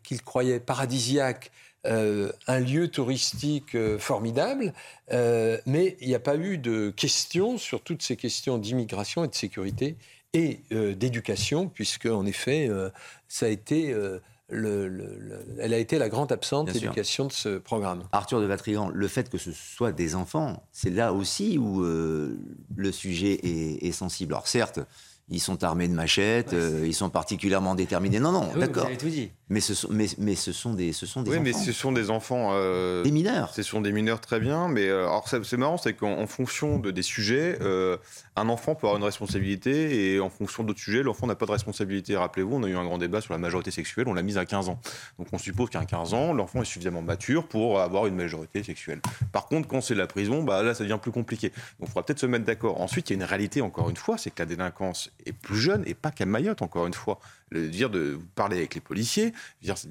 qu'il croyait paradisiaque euh, un lieu touristique euh, formidable, euh, mais il n'y a pas eu de questions sur toutes ces questions d'immigration et de sécurité et d'éducation, puisque en effet, ça a été elle a été la grande absente d'éducation de ce programme. Arthur de Vatrigan, le fait que ce soit des enfants, c'est là aussi où le sujet est, sensible. Alors certes, ils sont armés de machettes, ils sont particulièrement déterminés. Non, non, d'accord. tout dit. Mais ce sont, mais, mais ce sont des, ce sont des oui, enfants. mais ce sont des enfants. Euh, des mineurs. Ce sont des mineurs très bien, mais euh, alors c'est marrant, c'est qu'en fonction de des sujets, euh, un enfant peut avoir une responsabilité et en fonction d'autres sujets, l'enfant n'a pas de responsabilité. Rappelez-vous, on a eu un grand débat sur la majorité sexuelle, on l'a mise à 15 ans. Donc on suppose qu'à 15 ans, l'enfant est suffisamment mature pour avoir une majorité sexuelle. Par contre, quand c'est la prison, bah là, ça devient plus compliqué. Donc il faudra peut-être se mettre d'accord. Ensuite, il y a une réalité, encore une fois, c'est que la délinquance est plus jeune et pas qu'à Mayotte, encore une fois le, dire de parler avec les policiers,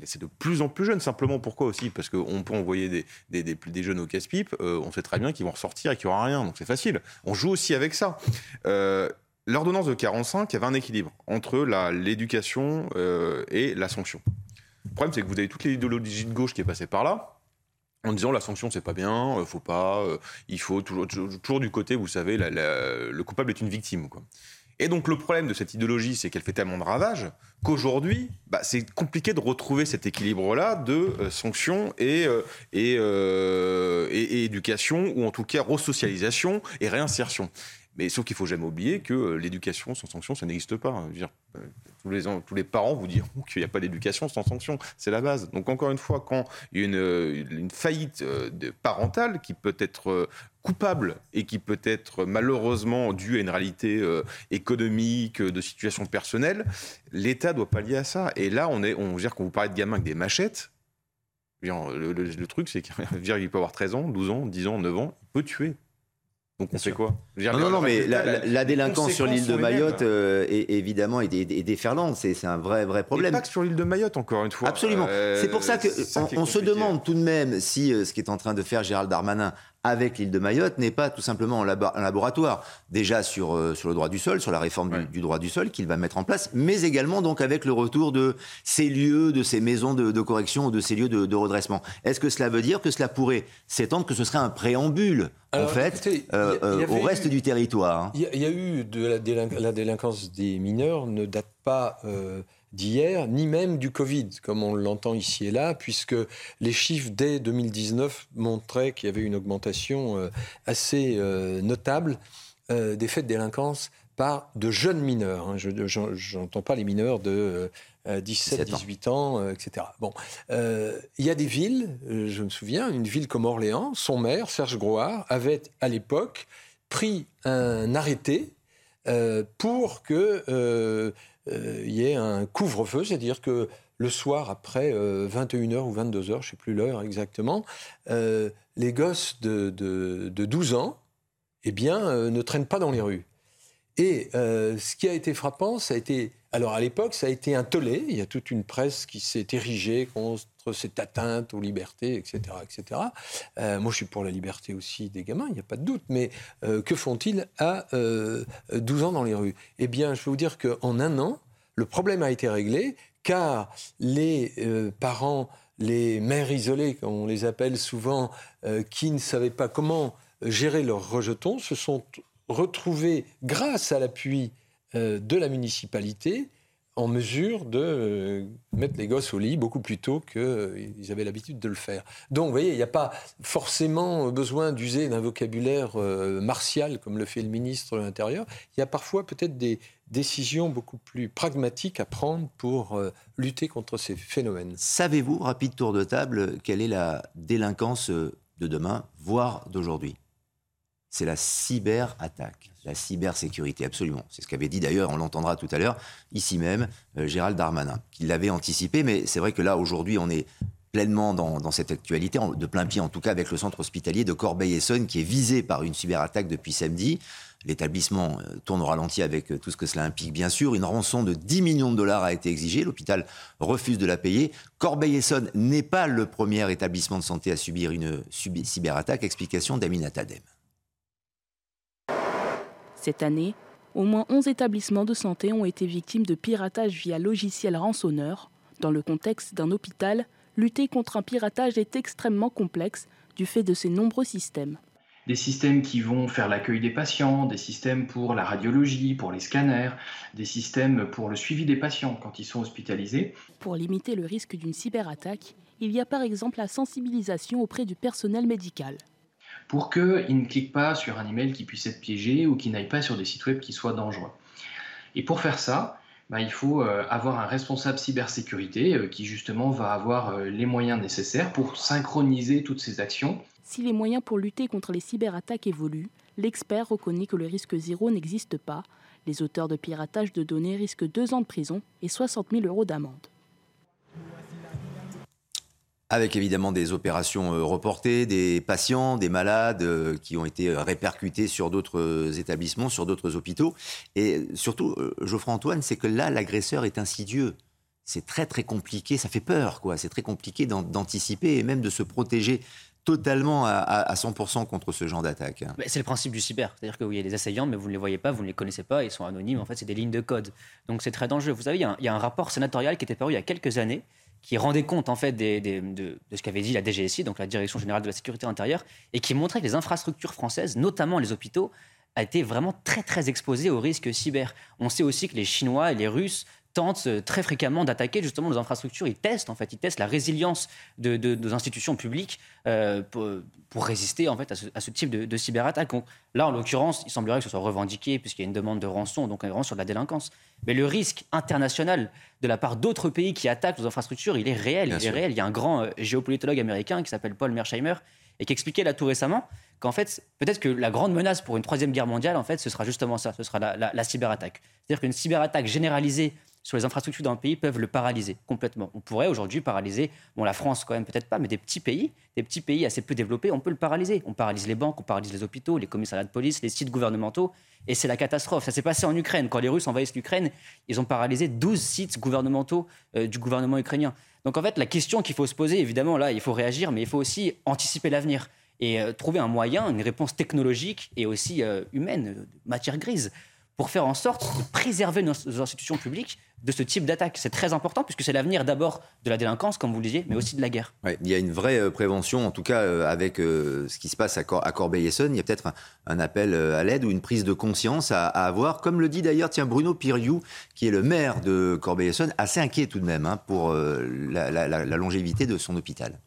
c'est de plus en plus jeune. Simplement pourquoi aussi? Parce qu'on peut envoyer des, jeunes au casse-pipe, euh, on sait très bien qu'ils vont ressortir et qu'il n'y aura rien, donc c'est facile. On joue aussi avec ça. Euh, L'ordonnance de 45 avait un équilibre entre l'éducation euh, et la sanction. Le problème, c'est que vous avez toute l'idéologie de gauche qui est passée par là, en disant la sanction c'est pas bien, faut pas, il faut toujours, du côté, vous savez, le coupable est une victime. Et donc le problème de cette idéologie, c'est qu'elle fait tellement de ravages qu'aujourd'hui, bah, c'est compliqué de retrouver cet équilibre-là de euh, sanctions et, euh, euh, et, et, éducation, ou en tout cas resocialisation et réinsertion. Mais sauf qu'il faut jamais oublier que l'éducation sans sanction, ça n'existe pas. Dire, tous, les, tous les parents vous diront [LAUGHS] qu'il n'y a pas d'éducation sans sanction. C'est la base. Donc encore une fois, quand il y a une, une faillite parentale qui peut être coupable et qui peut être malheureusement dû à une réalité euh, économique, de situation personnelle, l'État doit pallier à ça. Et là, on est, dire qu'on vous parlait de gamins avec des machettes. Le, truc, c'est qu'il peut avoir 13 ans, 12 ans, 10 ans, 9 ans, il peut tuer. Donc on sait quoi? Non, non, mais la, délinquance sur l'île de Mayotte, euh, est, évidemment, est, déferlante. C'est un vrai, vrai problème. Et pas que sur l'île de Mayotte, encore une fois. Absolument. Euh, c'est pour ça qu'on on se demande tout de même si euh, ce qu'est en train de faire Gérald Darmanin avec l'île de Mayotte n'est pas tout simplement un, laboratoire, déjà sur, euh, sur le droit du sol, sur la réforme du, droit du sol qu'il va mettre en place, mais également donc avec le retour de ces lieux, de ces maisons de, correction ou de ces lieux de, redressement. Est-ce que cela veut dire que cela pourrait s'étendre, que ce serait un préambule, en fait, euh, euh, au reste du territoire hein? Il y, a eu de la, délinquance des mineurs, ne date pas d'hier, ni même du Covid, comme on l'entend ici et là, puisque les chiffres dès 2019 montraient qu'il y avait une augmentation euh, assez euh, notable euh, des faits de délinquance par de jeunes mineurs. Hein. Je n'entends pas les mineurs de 17, 18 ans, etc. Bon, il y a des villes, je me souviens, une ville comme Orléans, son maire, Serge Groard, avait à l'époque pris un arrêté pour que euh, il y ait un couvre-feu, c'est-à-dire que le soir, après 21h euh, ou 22h, je ne sais plus l'heure exactement, euh, les gosses de, 12 ans eh bien, ne traînent pas dans les rues. Et ce qui a été frappant, ça a été. Alors à l'époque, ça a été un tollé. Il y a toute une presse qui s'est érigée contre cette atteinte aux libertés, etc. etc. moi, je suis pour la liberté aussi des gamins, il n'y a pas de doute. Mais que font-ils à 12 ans dans les rues? Eh bien, je vais vous dire qu'en un an, le problème a été réglé car les euh, parents, les mères isolées, comme on les appelle souvent, euh, qui ne savaient pas comment gérer leurs rejetons, se sont retrouvés, grâce à l'appui euh, de la municipalité, en mesure de mettre les gosses au lit beaucoup plus tôt qu'ils avaient l'habitude de le faire. Donc, vous voyez, il n'y a pas forcément besoin d'user d'un vocabulaire martial comme le fait le ministre de l'Intérieur. Il y a parfois peut-être des, décisions beaucoup plus pragmatiques à prendre pour euh, lutter contre ces phénomènes. Savez-vous, rapide tour de table, quelle est la délinquance euh, de demain, voire d'aujourd'hui? C'est la cyberattaque, la cybersécurité, absolument. C'est ce qu'avait dit d'ailleurs, on l'entendra tout à l'heure, ici même, euh, Gérald Darmanin, qui l'avait anticipé, mais c'est vrai que là, aujourd'hui, on est pleinement dans, dans, cette actualité, de plein pied en tout cas, avec le centre hospitalier de Corbeil-Essonne, qui est visé par une cyberattaque depuis samedi. L'établissement euh, tourne au ralenti avec euh, tout ce que cela implique, bien sûr. Une rançon de 10 millions de dollars a été exigée. L'hôpital refuse de la payer. Corbeil-Essonne n'est pas le premier établissement de santé à subir une cyberattaque. Explication d'Amina Tadem. Cette année, au moins 11 établissements de santé ont été victimes de piratage via logiciel rançonneur. Dans le contexte d'un hôpital, lutter contre un piratage est extrêmement complexe du fait de ses nombreux systèmes des systèmes qui vont faire l'accueil des patients, des systèmes pour la radiologie, pour les scanners, des systèmes pour le suivi des patients quand ils sont hospitalisés. Pour limiter le risque d'une cyberattaque, il y a par exemple la sensibilisation auprès du personnel médical. Pour qu'ils ne cliquent pas sur un email qui puisse être piégé ou qu'ils n'aillent pas sur des sites web qui soient dangereux. Et pour faire ça, bah, il faut euh, avoir un responsable cybersécurité euh, qui justement va avoir euh, les moyens nécessaires pour synchroniser toutes ces actions si les moyens pour lutter contre les cyberattaques évoluent, l'expert reconnaît que le risque zéro n'existe pas. Les auteurs de piratage de données risquent deux ans de prison et 60 000 euros d'amende. Avec évidemment des opérations euh, reportées, des patients, des malades euh, qui ont été euh, répercutés sur d'autres établissements, sur d'autres hôpitaux. Et surtout, Geoffroy Antoine, c'est que là, l'agresseur est insidieux c'est très très compliqué, ça fait peur quoi, c'est très compliqué d'anticiper et même de se protéger totalement à, 100% contre ce genre d'attaque. C'est le principe du cyber, c'est-à-dire qu'il y a des assaillants, mais vous ne les voyez pas, vous ne les connaissez pas, ils sont anonymes, en fait c'est des lignes de code. Donc c'est très dangereux. Vous savez, il y, a un, rapport sénatorial qui était paru il y a quelques années, qui rendait compte en fait de, ce qu'avait dit la DGSI, donc la Direction générale de la sécurité intérieure, et qui montrait que les infrastructures françaises, notamment les hôpitaux, a été vraiment très très exposées au risque cyber. On sait aussi que les Chinois et les Russes tentent euh, très fréquemment d'attaquer justement nos infrastructures. Ils testent en fait, ils testent la résilience de, nos institutions publiques euh, pour, résister en fait à ce, type de, cyberattaque. là, en l'occurrence, il semblerait que ce soit revendiqué puisqu'il y a une demande de rançon, donc un grand sur la délinquance. Mais le risque international de la part d'autres pays qui attaquent nos infrastructures, il est réel. il est réel. Il y a un grand euh, géopolitologue américain qui s'appelle Paul Mersheimer et qui expliquait là tout récemment qu'en fait, peut-être que la grande menace pour une troisième guerre mondiale, en fait, ce sera justement ça, ce sera la, la cyberattaque. C'est-à-dire qu'une cyberattaque généralisée sur les infrastructures d'un pays peuvent le paralyser complètement. On pourrait aujourd'hui paralyser, bon la France quand même peut-être pas, mais des petits pays, des petits pays assez peu développés, on peut le paralyser. On paralyse les banques, on paralyse les hôpitaux, les commissariats de police, les sites gouvernementaux, et c'est la catastrophe. Ça s'est passé en Ukraine. Quand les Russes envahissent l'Ukraine, ils ont paralysé 12 sites gouvernementaux euh, du gouvernement ukrainien. Donc en fait, la question qu'il faut se poser, évidemment, là, il faut réagir, mais il faut aussi anticiper l'avenir et euh, trouver un moyen, une réponse technologique et aussi euh, humaine, matière grise, pour faire en sorte de préserver nos institutions publiques de ce type d'attaque. C'est très important puisque c'est l'avenir d'abord de la délinquance, comme vous le disiez, mais aussi de la guerre. il y a une vraie euh, prévention, en tout cas euh, avec euh, ce qui se passe à, Corbeil-Essonne. Il y a peut-être un, appel à l'aide ou une prise de conscience à, avoir, comme le dit d'ailleurs Bruno Piriou, qui est le maire de Corbeil-Essonne, assez inquiet tout de même hein, pour la longévité de son hôpital.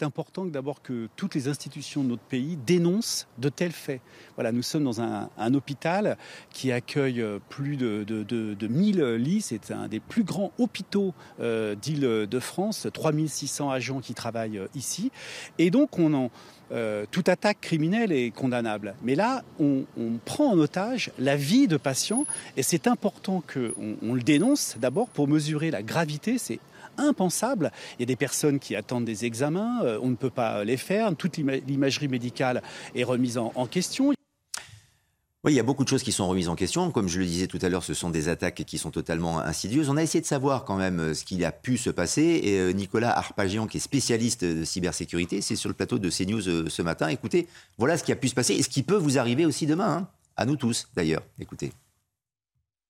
C'est important d'abord que toutes les institutions de notre pays dénoncent de tels faits. Voilà, nous sommes dans un, hôpital qui accueille euh, plus de, de, 1000 lits. C'est un des plus grands hôpitaux euh, d'Île-de-France, 3600 agents qui travaillent euh, ici. Et donc, on en, toute attaque criminelle est condamnable. Mais là, on, prend en otage la vie de patients et c'est important qu'on on le dénonce d'abord pour mesurer la gravité. C'est impensable. Il y a des personnes qui attendent des examens, euh, on ne peut pas les faire, toute l'imagerie médicale est remise en, question. Oui, il y a beaucoup de choses qui sont remises en question. Comme je le disais tout à l'heure, ce sont des attaques qui sont totalement insidieuses. On a essayé de savoir quand même euh, ce qu'il a pu se passer. Et euh, Nicolas Arpagian, qui est spécialiste de cybersécurité, c'est sur le plateau de CNews ce matin. Écoutez, voilà ce qui a pu se passer et ce qui peut vous arriver aussi demain. Hein. À nous tous, d'ailleurs. Écoutez.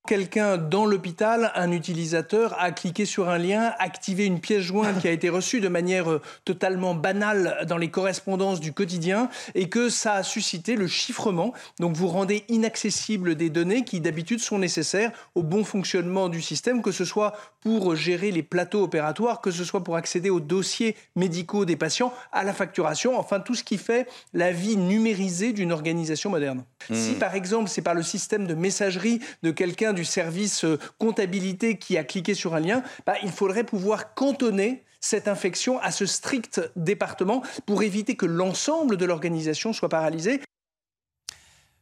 Quelqu'un dans l'hôpital, un utilisateur, a cliqué sur un lien, activé une pièce jointe qui a été reçue de manière euh, totalement banale dans les correspondances du quotidien et que ça a suscité le chiffrement. Donc vous rendez inaccessibles des données qui d'habitude sont nécessaires au bon fonctionnement du système, que ce soit pour gérer les plateaux opératoires, que ce soit pour accéder aux dossiers médicaux des patients, à la facturation, enfin tout ce qui fait la vie numérisée d'une organisation moderne. Mmh. Si par exemple c'est par le système de messagerie de quelqu'un du service euh, comptabilité qui a cliqué sur un lien, bah, il faudrait pouvoir cantonner cette infection à ce strict département pour éviter que l'ensemble de l'organisation soit paralysé.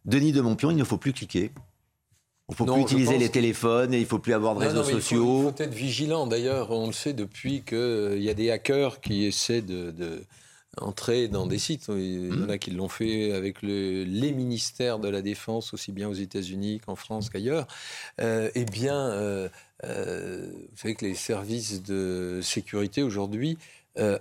Denis de Montpion, il ne faut plus cliquer. Il ne faut plus utiliser les téléphones et il ne faut plus avoir de réseaux sociaux. Il faut, être vigilant. D'ailleurs, on le sait depuis qu'il y a des hackers qui essaient de entrer dans des sites. Il y en a qui l'ont fait avec le, les ministères de la Défense, aussi bien aux États-Unis qu'en France qu'ailleurs. Euh, eh bien, euh, euh, vous savez que les services de sécurité aujourd'hui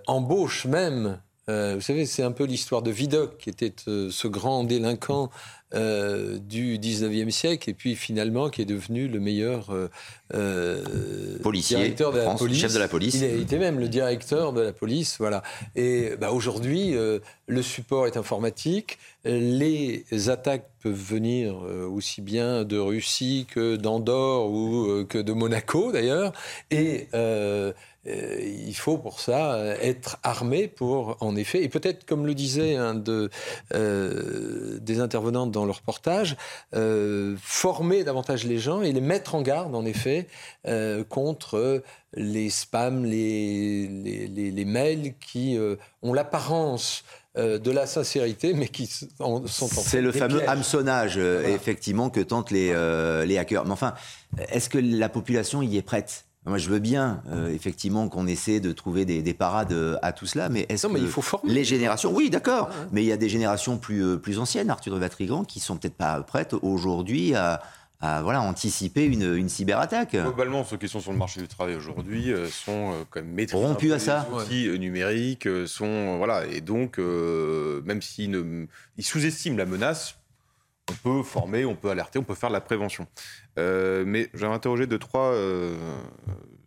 embauchent même vous savez, c'est un peu l'histoire de Vidocq, qui était ce grand délinquant euh, du 19e siècle et puis finalement qui est devenu le meilleur euh, euh, policier, directeur de la police. chef de la police. Il a été même le directeur de la police, voilà. Et bah, aujourd'hui, le support est informatique. Les attaques peuvent venir aussi bien de Russie que d'Andorre ou que de Monaco d'ailleurs. Et euh, il faut pour ça euh, être armé pour, en effet, et peut-être comme le disait un de, euh, des intervenants dans le reportage, former davantage les gens et les mettre en garde, en effet, contre les spams, les, les, les, mails qui ont l'apparence de la sincérité, mais qui sont en C'est le fameux hameçonnage, effectivement, que tentent les, les hackers. Mais enfin, est-ce que la population y est prête? Moi, je veux bien, euh, effectivement, qu'on essaie de trouver des, parades euh, à tout cela, mais est-ce que il faut former. les générations, oui, d'accord, mais il y a des générations plus, euh, plus anciennes, Arthur de Vatrigan, qui sont peut-être pas prêtes aujourd'hui à, voilà, anticiper une, une, cyberattaque. Globalement, ceux qui sont sur le marché du travail aujourd'hui sont quand même maîtrisés. Rompus à ça. Les outils numériques sont voilà, et donc même s'ils ils sous-estiment la menace, on peut former, on peut alerter, on peut faire de la prévention. Euh, mais j'avais interrogé deux, trois euh,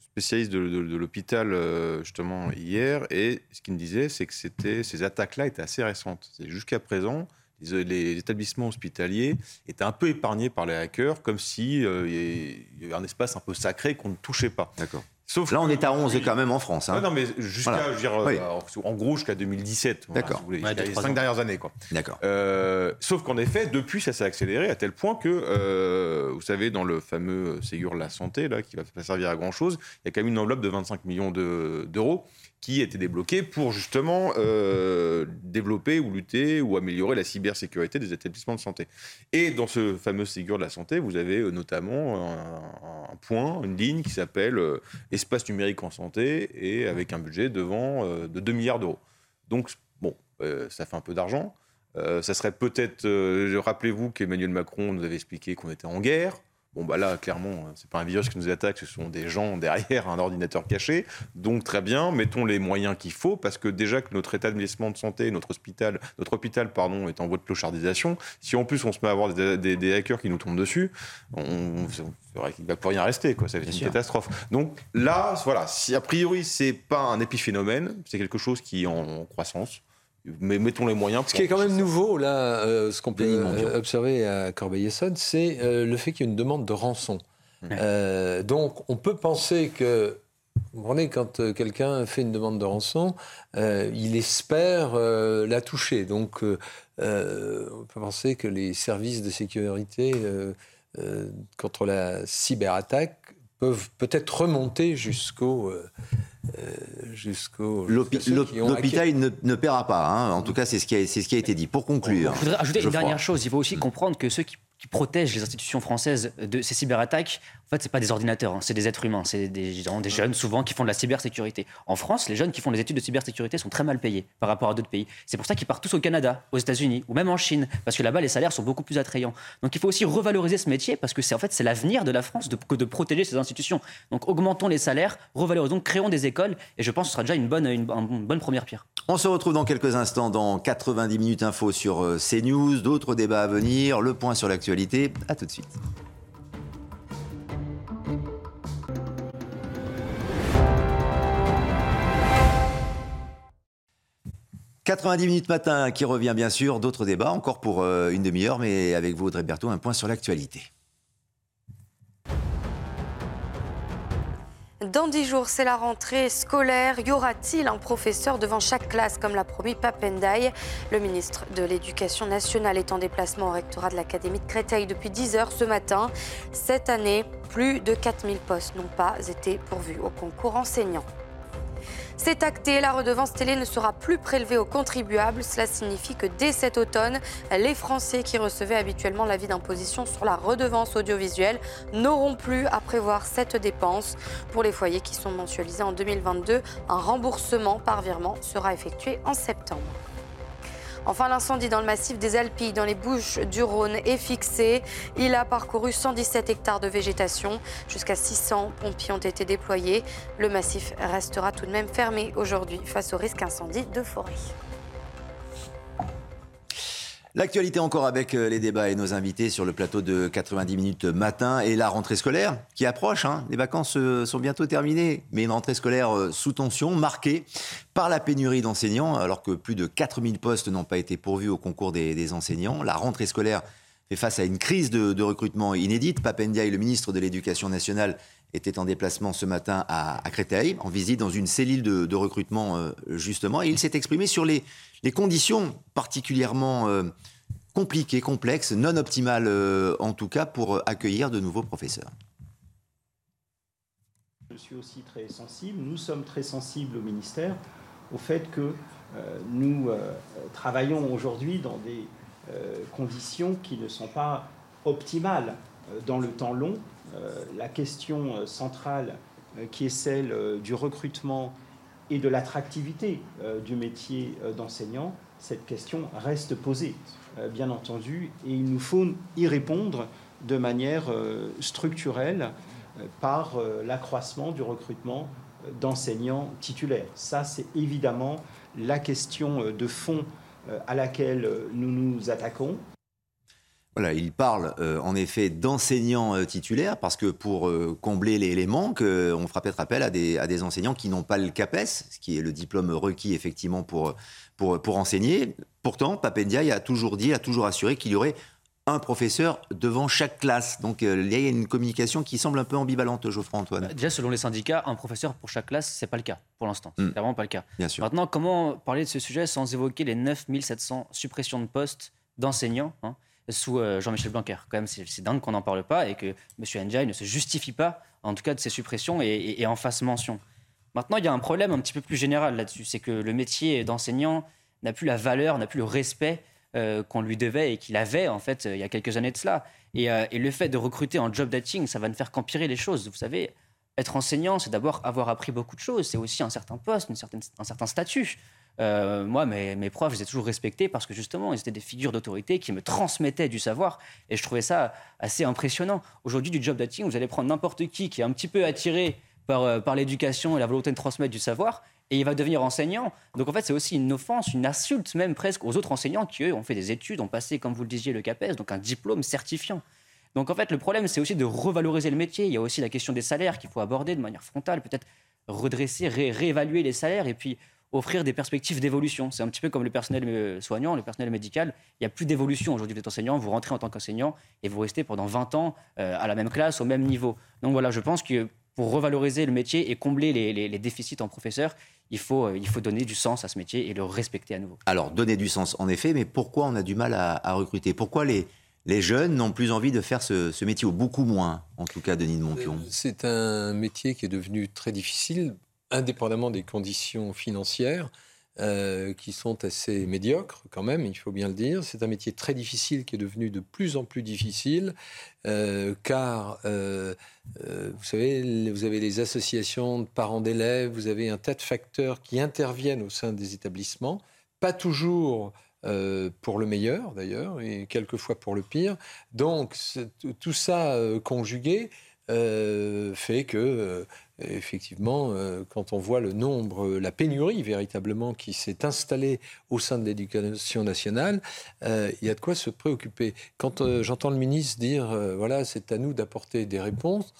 spécialistes de, l'hôpital euh, justement hier, et ce qu'ils me disaient, c'est que c'était, ces attaques-là étaient assez récentes. Jusqu'à présent, les, établissements hospitaliers étaient un peu épargnés par les hackers, comme si il y avait un espace un peu sacré qu'on ne touchait pas. D'accord. Sauf Là, on est à 11 quand même en France. Hein. non, mais jusqu'à, en gros, jusqu'à 2017. D'accord. les cinq dernières années, quoi. D'accord. sauf qu'en effet, depuis, ça s'est accéléré à tel point que, vous savez, dans le fameux Ségur de la santé, là, qui va pas servir à grand chose, il y a quand même une enveloppe de 25 millions d'euros qui était débloqué pour justement euh, développer ou lutter ou améliorer la cybersécurité des établissements de santé. Et dans ce fameux Ségur de la santé, vous avez euh, notamment un, point, une ligne qui s'appelle euh, espace numérique en santé et avec un budget devant de 2 milliards d'euros. Donc, bon, ça fait un peu d'argent. ça serait peut-être, rappelez-vous qu'Emmanuel Macron nous avait expliqué qu'on était en guerre. Bon, bah là, clairement, hein, c'est pas un virus qui nous attaque, ce sont des gens derrière un ordinateur caché. Donc, très bien, mettons les moyens qu'il faut, parce que déjà que notre établissement de santé, notre hôpital, notre hôpital pardon, est en voie de clochardisation, si en plus on se met à avoir des, hackers qui nous tombent dessus, on, c'est vrai qu'il ne va plus rien rester, quoi. Ça va être une catastrophe. Donc là, voilà, si a priori c'est pas un épiphénomène, c'est quelque chose qui est en croissance mais mettons les moyens. Ce qui est quand même nouveau, là, euh, ce qu'on peut euh, observer à Corbeil-Essonne, c'est euh, le fait qu'il y ait une demande de rançon. donc, on peut penser que, vous comprenez, quand quelqu'un fait une demande de rançon, il espère la toucher. Donc, on peut penser que les services de sécurité contre la cyberattaque peuvent peut-être remonter jusqu'au euh, jusqu'au. L'hôpital ne, ne, paiera pas. Hein. En tout cas, c'est ce, qui a, ce qui a été dit. Pour conclure. Je voudrais ajouter une dernière chose. Il faut aussi comprendre que ceux qui qui protègent les institutions françaises de ces cyberattaques, en fait, ce pas des ordinateurs, hein, c'est des êtres humains, c'est des, jeunes souvent qui font de la cybersécurité. En France, les jeunes qui font des études de cybersécurité sont très mal payés par rapport à d'autres pays. C'est pour ça qu'ils partent tous au Canada, aux États-Unis ou même en Chine, parce que là-bas, les salaires sont beaucoup plus attrayants. Donc il faut aussi revaloriser ce métier, parce que c'est en fait c'est l'avenir de la France de, que de protéger ces institutions. Donc augmentons les salaires, revalorisons, créons des écoles, et je pense que ce sera déjà une bonne, une bonne première pierre. On se retrouve dans quelques instants dans 90 minutes info sur euh, CNews, d'autres débats à venir, le point sur l'actualité. À tout de suite. « 90 minutes matin qui revient bien sûr, d'autres débats, encore pour euh, une demi-heure, mais avec vous Audrey Berthaud, un point sur l'actualité. Dans dix jours, c'est la rentrée scolaire. Y aura-t-il un professeur devant chaque classe, comme l'a promis Papendaï Le ministre de l'Éducation nationale est en déplacement au rectorat de l'Académie de Créteil depuis 10 heures ce matin. Cette année, plus de 4000 postes n'ont pas été pourvus au concours enseignant. C'est acté, la redevance télé ne sera plus prélevée aux contribuables. Cela signifie que dès cet automne, les Français qui recevaient habituellement l'avis d'imposition sur la redevance audiovisuelle n'auront plus à prévoir cette dépense. Pour les foyers qui sont mensualisés en 2022, un remboursement par virement sera effectué en septembre. Enfin, l'incendie dans le massif des Alpilles, dans les Bouches du Rhône, est fixé. Il a parcouru 117 hectares de végétation. Jusqu'à 600 pompiers ont été déployés. Le massif restera tout de même fermé aujourd'hui face au risque incendie de forêt. L'actualité encore avec euh, les débats et nos invités sur le plateau de 90 minutes matin et la rentrée scolaire qui approche. Hein. Les vacances euh, sont bientôt terminées, mais une rentrée scolaire euh, sous tension, marquée par la pénurie d'enseignants, alors que plus de 4000 postes n'ont pas été pourvus au concours des, enseignants. La rentrée scolaire fait face à une crise de, recrutement inédite. Papendiaï, le ministre de l'Éducation nationale, était en déplacement ce matin à, Créteil, en visite dans une cellule de, recrutement justement, et il s'est exprimé sur les, les conditions particulièrement euh, compliquées, complexes, non optimales euh, en tout cas, pour euh, accueillir de nouveaux professeurs. Je suis aussi très sensible, nous sommes très sensibles au ministère au fait que nous travaillons aujourd'hui dans des conditions qui ne sont pas optimales dans le temps long. la question centrale qui est celle du recrutement et de l'attractivité euh, du métier euh, d'enseignant, cette question reste posée, euh, bien entendu, et il nous faut y répondre de manière structurelle par l'accroissement du recrutement d'enseignants titulaires. Ça, c'est évidemment la question de fond à laquelle nous nous attaquons. Voilà, il parle euh, en effet d'enseignants euh, titulaires parce que pour euh, combler les, manques, on fera peut-être appel à des, à des enseignants qui n'ont pas le CAPES, ce qui est le diplôme requis effectivement pour, pour, pour enseigner. Pourtant, Papendia a toujours dit, a toujours assuré qu'il y aurait un professeur devant chaque classe. Donc euh, il y a une communication qui semble un peu ambivalente, Geoffroy Antoine. Bah, déjà, selon les syndicats, un professeur pour chaque classe, c'est pas le cas pour l'instant. C'est hmm. vraiment pas le cas. Bien sûr. Maintenant, comment parler de ce sujet sans évoquer les 9700 suppressions de postes d'enseignants hein, sous euh, Jean-Michel Blanquer Quand même, c'est dingue qu'on n'en parle pas et que M. Ndiaye ne se justifie pas, en tout cas, de ces suppressions et, et en fasse mention. Maintenant, il y a un problème un petit peu plus général là-dessus, c'est que le métier d'enseignant n'a plus la valeur, n'a plus le respect euh, qu'on lui devait et qu'il avait en fait euh, il y a quelques années de cela. Euh, et, le fait de recruter en job dating, ça va ne faire qu'empirer les choses. Vous savez, être enseignant, c'est d'abord avoir appris beaucoup de choses, c'est aussi un certain poste, une certaine, un certain statut. Moi, mes, profs, je les ai toujours respectés parce que justement, ils étaient des figures d'autorité qui me transmettaient du savoir et je trouvais ça assez impressionnant. Aujourd'hui, du job dating, vous allez prendre n'importe qui qui est un petit peu attiré par, par l'éducation et la volonté de transmettre du savoir et il va devenir enseignant. Donc en fait, c'est aussi une offense, une insulte même presque aux autres enseignants qui, eux, ont fait des études, ont passé, comme vous le disiez, le CAPES, donc un diplôme certifiant. Donc en fait, le problème, c'est aussi de revaloriser le métier. Il y a aussi la question des salaires qu'il faut aborder de manière frontale, peut-être redresser, réévaluer les salaires et puis offrir des perspectives d'évolution. C'est un petit peu comme le personnel euh, soignant, le personnel médical. Il n'y a plus d'évolution aujourd'hui. Vous êtes enseignant, vous rentrez en tant qu'enseignant et vous restez pendant 20 ans euh, à la même classe, au même niveau. Donc voilà, je pense que pour revaloriser le métier et combler les, déficits en professeurs, il faut, euh, il faut donner du sens à ce métier et le respecter à nouveau. Alors, donner du sens, en effet, mais pourquoi on a du mal à, recruter? Pourquoi les, les jeunes n'ont plus envie de faire ce, métier, ou beaucoup moins, en tout cas, Denis de Montpion? C'est un métier qui est devenu très difficile, indépendamment des conditions financières. Euh, qui sont assez médiocres quand même, il faut bien le dire. C'est un métier très difficile qui est devenu de plus en plus difficile, euh, car euh, vous savez, vous avez les associations de parents d'élèves, vous avez un tas de facteurs qui interviennent au sein des établissements, pas toujours pour le meilleur d'ailleurs, et quelquefois pour le pire. Donc tout ça conjugué fait que effectivement, euh, quand on voit le nombre, euh, la pénurie véritablement qui s'est installée au sein de l'éducation nationale, euh, il y a de quoi se préoccuper. Quand j'entends le ministre dire, voilà, c'est à nous d'apporter des réponses,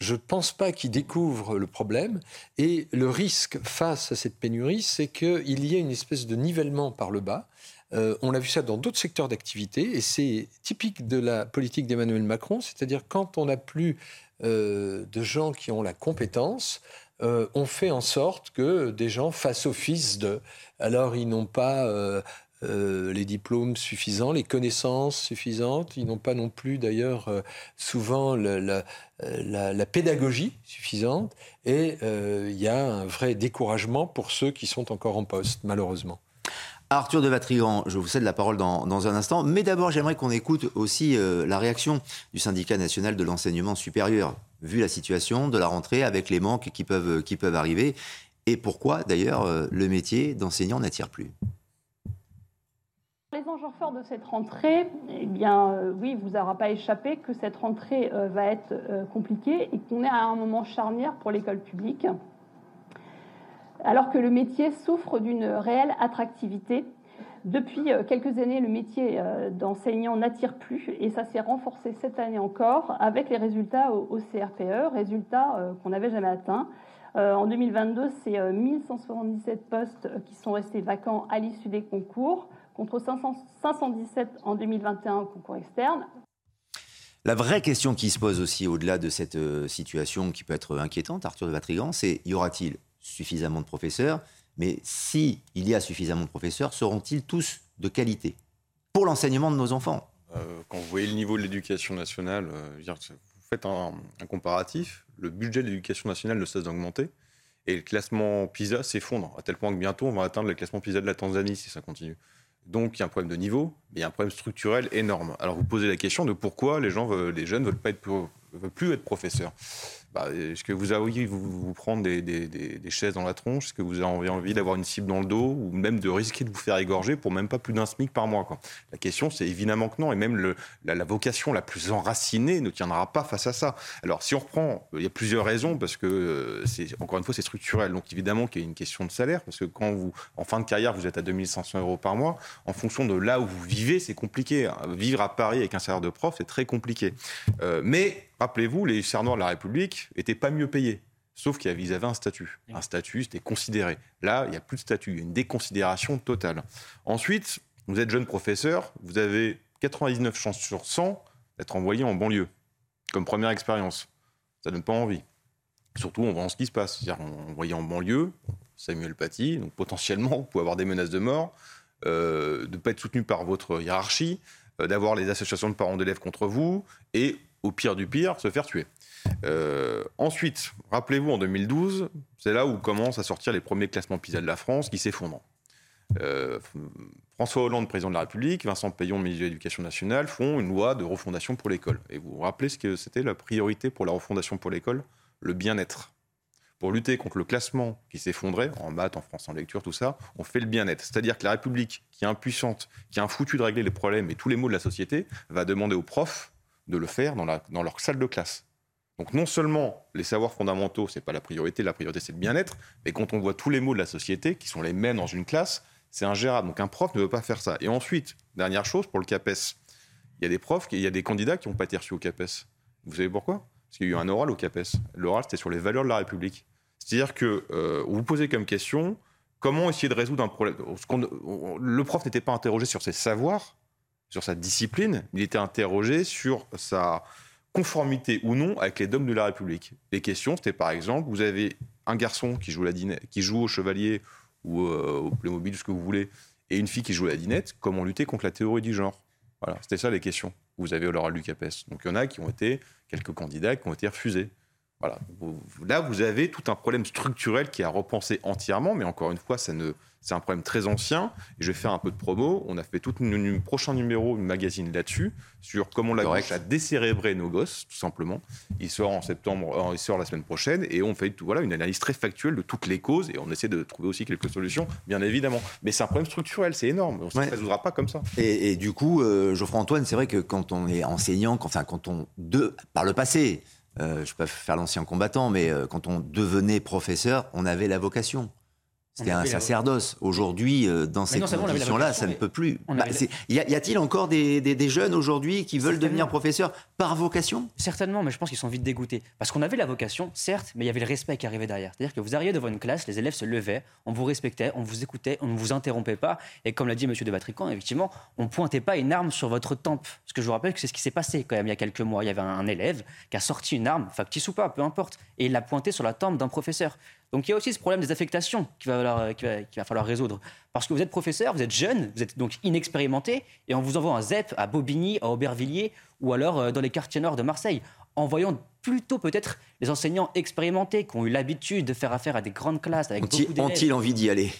je ne pense pas qu'il découvre le problème. Et le risque face à cette pénurie, c'est qu'il y ait une espèce de nivellement par le bas. on a vu ça dans d'autres secteurs d'activité et c'est typique de la politique d'Emmanuel Macron, c'est-à-dire quand on n'a plus euh, de gens qui ont la compétence, euh, on fait en sorte que des gens fassent office de. Alors, ils n'ont pas euh, les diplômes suffisants, les connaissances suffisantes, ils n'ont pas non plus d'ailleurs souvent la, pédagogie suffisante, et il y a un vrai découragement pour ceux qui sont encore en poste, malheureusement. Arthur de Vatrigan, je vous cède la parole dans, un instant, mais d'abord j'aimerais qu'on écoute aussi euh, la réaction du syndicat national de l'enseignement supérieur, vu la situation de la rentrée avec les manques qui peuvent, arriver, et pourquoi d'ailleurs euh, le métier d'enseignant n'attire plus. Les enjeux forts de cette rentrée, eh bien euh, oui, vous aura pas échappé que cette rentrée va être compliquée et qu'on est à un moment charnière pour l'école publique alors que le métier souffre d'une réelle attractivité. Depuis euh, quelques années, le métier euh, d'enseignant n'attire plus et ça s'est renforcé cette année encore avec les résultats au CRPE, résultats euh, qu'on n'avait jamais atteints. En 2022, c'est 1177 postes qui sont restés vacants à l'issue des concours, contre 517 en 2021 au concours externe. La vraie question qui se pose aussi au-delà de cette situation qui peut être inquiétante, Arthur de Vatrigan, c'est y aura-t-il suffisamment de professeurs, mais si il y a suffisamment de professeurs, seront-ils tous de qualité pour l'enseignement de nos enfants? Euh, Quand vous voyez le niveau de l'éducation nationale, euh, vous faites un, comparatif, le budget de l'éducation nationale ne cesse d'augmenter, et le classement PISA s'effondre, à tel point que bientôt on va atteindre le classement PISA de la Tanzanie si ça continue. Donc il y a un problème de niveau, mais il y a un problème structurel énorme. Alors vous posez la question de pourquoi les, gens les jeunes ne veulent, pas veulent plus être professeurs bah, est-ce que vous avez envie de vous, prendre des, des, des, chaises dans la tronche? Est-ce que vous avez envie d'avoir une cible dans le dos Ou même de risquer de vous faire égorger pour même pas plus d'un SMIC par mois quoi? La question, c'est évidemment que non. Et même le, la, vocation la plus enracinée ne tiendra pas face à ça. Alors, si on reprend, il y a plusieurs raisons, parce que, euh, c'est encore une fois, c'est structurel. Donc, évidemment qu'il y a une question de salaire, parce que quand vous, en fin de carrière, vous êtes à 2500 euros par mois, en fonction de là où vous vivez, c'est compliqué. Vivre à Paris avec un salaire de prof, c'est très compliqué. Euh, mais Rappelez-vous, les cernoirs de la République n'étaient pas mieux payés. Sauf qu'ils avaient un statut. Un statut, c'était considéré. Là, il n'y a plus de statut. Il y a une déconsidération totale. Ensuite, vous êtes jeune professeur, vous avez 99 chances sur 100 d'être envoyé en banlieue, comme première expérience. Ça donne pas envie. Surtout en voyant ce qui se passe. C'est-à-dire, envoyé en banlieue, Samuel Paty, donc potentiellement, vous pouvez avoir des menaces de mort, euh, de ne pas être soutenu par votre hiérarchie, euh, d'avoir les associations de parents d'élèves contre vous, et au pire du pire, se faire tuer. Euh, ensuite, rappelez-vous, en 2012, c'est là où commencent à sortir les premiers classements PISA de la France qui s'effondrent. Euh, François Hollande, président de la République, Vincent Payon, ministre de l'Éducation nationale, font une loi de refondation pour l'école. Et vous vous rappelez ce que c'était la priorité pour la refondation pour l'école? Le bien-être. Pour lutter contre le classement qui s'effondrait, en maths, en français, en lecture, tout ça, on fait le bien-être. C'est-à-dire que la République, qui est impuissante, qui a un foutu de régler les problèmes et tous les maux de la société, va demander aux profs de le faire dans, leur salle de classe. Donc non seulement les savoirs fondamentaux, c'est pas la priorité, la priorité c'est le bien-être, mais quand on voit tous les mots de la société qui sont les mêmes dans une classe, c'est ingérable. Donc un prof ne veut pas faire ça. Et ensuite, dernière chose pour le CAPES, il y a des profs, il y a des candidats qui n'ont pas été reçus au CAPES. Vous savez pourquoi? Parce qu'il y a eu un oral au CAPES. L'oral c'était sur les valeurs de la République. C'est-à-dire que euh, vous posez comme question comment essayer de résoudre un problème? Le prof n'était pas interrogé sur ses savoirs, sur sa discipline, il était interrogé sur sa conformité ou non avec les dogmes de la République. Les questions, c'était par exemple, vous avez un garçon qui joue, la qui joue au chevalier ou euh, au Playmobil, ce que vous voulez, et une fille qui joue à la dinette, comment lutter contre la théorie du genre? Voilà, c'était ça les questions. Vous avez l'oral du CAPES. Donc il y en a qui ont été, quelques candidats qui ont été refusés. Voilà. Là, vous avez tout un problème structurel qui a repensé entièrement, mais encore une fois, ça ne, c'est un problème très ancien. Et je vais faire un peu de promo. On a fait tout un prochain numéro, une magazine là-dessus, sur comment la gauche a décérébré nos gosses, tout simplement. Il sort en septembre, euh, il sort la semaine prochaine, et on fait voilà, une analyse très factuelle de toutes les causes, et on essaie de trouver aussi quelques solutions, bien évidemment. Mais c'est un problème structurel, c'est énorme. On ne se résoudra pas comme ça. Et, du coup, euh, Geoffroy-Antoine, c'est vrai que quand on est enseignant, quand, enfin, quand on, de, par le passé, euh, je peux faire l'ancien combattant, mais euh, quand on devenait professeur, on avait la vocation. C'était un sacerdoce. Aujourd'hui, euh, dans ces conditions-là, ça ne peut plus. Bah, y a-t-il encore des, jeunes aujourd'hui qui veulent devenir professeurs par vocation? Certainement, mais je pense qu'ils sont vite dégoûtés. Parce qu'on avait la vocation, certes, mais il y avait le respect qui arrivait derrière. C'est-à-dire que vous arriviez devant une classe, les élèves se levaient, on vous respectait, on vous écoutait, on ne vous interrompait pas. Et comme l'a dit M. de Vatrican, effectivement, on ne pointait pas une arme sur votre tempe. Ce que je vous rappelle que c'est ce qui s'est passé quand même il y a quelques mois. Il y avait un, élève qui a sorti une arme, factice ou pas, peu importe, et il l'a pointée sur la tempe d'un professeur. Donc il y a aussi ce problème des affectations qu'il va, va, falloir résoudre. Parce que vous êtes professeur, vous êtes jeune, vous êtes donc inexpérimenté, et on vous envoie un ZEP à Bobigny, à Aubervilliers, ou alors euh, dans les quartiers nord de Marseille, en voyant plutôt peut-être les enseignants expérimentés qui ont eu l'habitude de faire affaire à des grandes classes avec. Ont-ils envie d'y aller?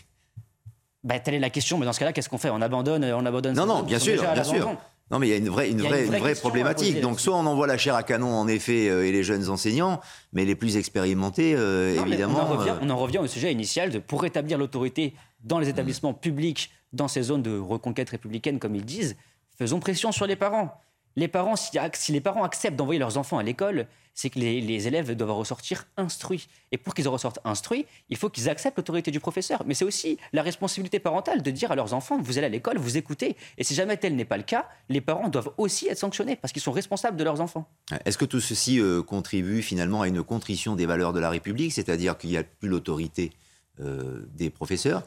Bah, telle est la question, mais dans ce cas-là, qu'est-ce qu'on fait? On abandonne, on abandonne. Non, non, bien sûr, bien sûr. Non, mais il y a une vraie, une vraie, une vraie, problématique. Donc, soit on envoie la chair à canon, en effet, euh, et les jeunes enseignants, mais les plus expérimentés, euh, évidemment. On en, revient, on en, revient, au sujet initial de pour rétablir l'autorité dans les établissements publics, dans ces zones de reconquête républicaine, comme ils disent, faisons pression sur les parents les parents, si, les parents acceptent d'envoyer leurs enfants à l'école, c'est que les, élèves doivent ressortir instruits. Et pour qu'ils ressortent instruits, il faut qu'ils acceptent l'autorité du professeur. Mais c'est aussi la responsabilité parentale de dire à leurs enfants, vous allez à l'école, vous écoutez. Et si jamais tel n'est pas le cas, les parents doivent aussi être sanctionnés parce qu'ils sont responsables de leurs enfants. Est-ce que tout ceci euh, contribue finalement à une contrition des valeurs de la République, c'est-à-dire qu'il n'y a plus l'autorité euh, des professeurs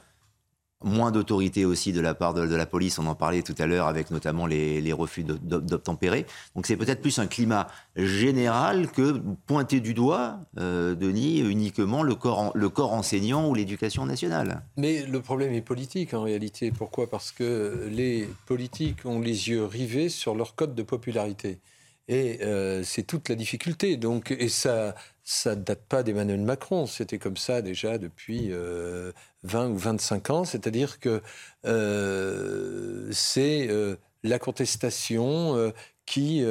moins d'autorité aussi de la part de, la police, on en parlait tout à l'heure avec notamment les, refus d'obtempérer. Donc c'est peut-être plus un climat général que pointer du doigt, euh, Denis, uniquement le corps, le corps enseignant ou l'éducation nationale. Mais le problème est politique en réalité. Pourquoi? Parce que les politiques ont les yeux rivés sur leur code de popularité. Et euh, c'est toute la difficulté. Donc, et ça, ça date pas d'Emmanuel Macron. C'était comme ça déjà depuis 20 euh, ou 25 ans. C'est-à-dire que euh, c'est la contestation qui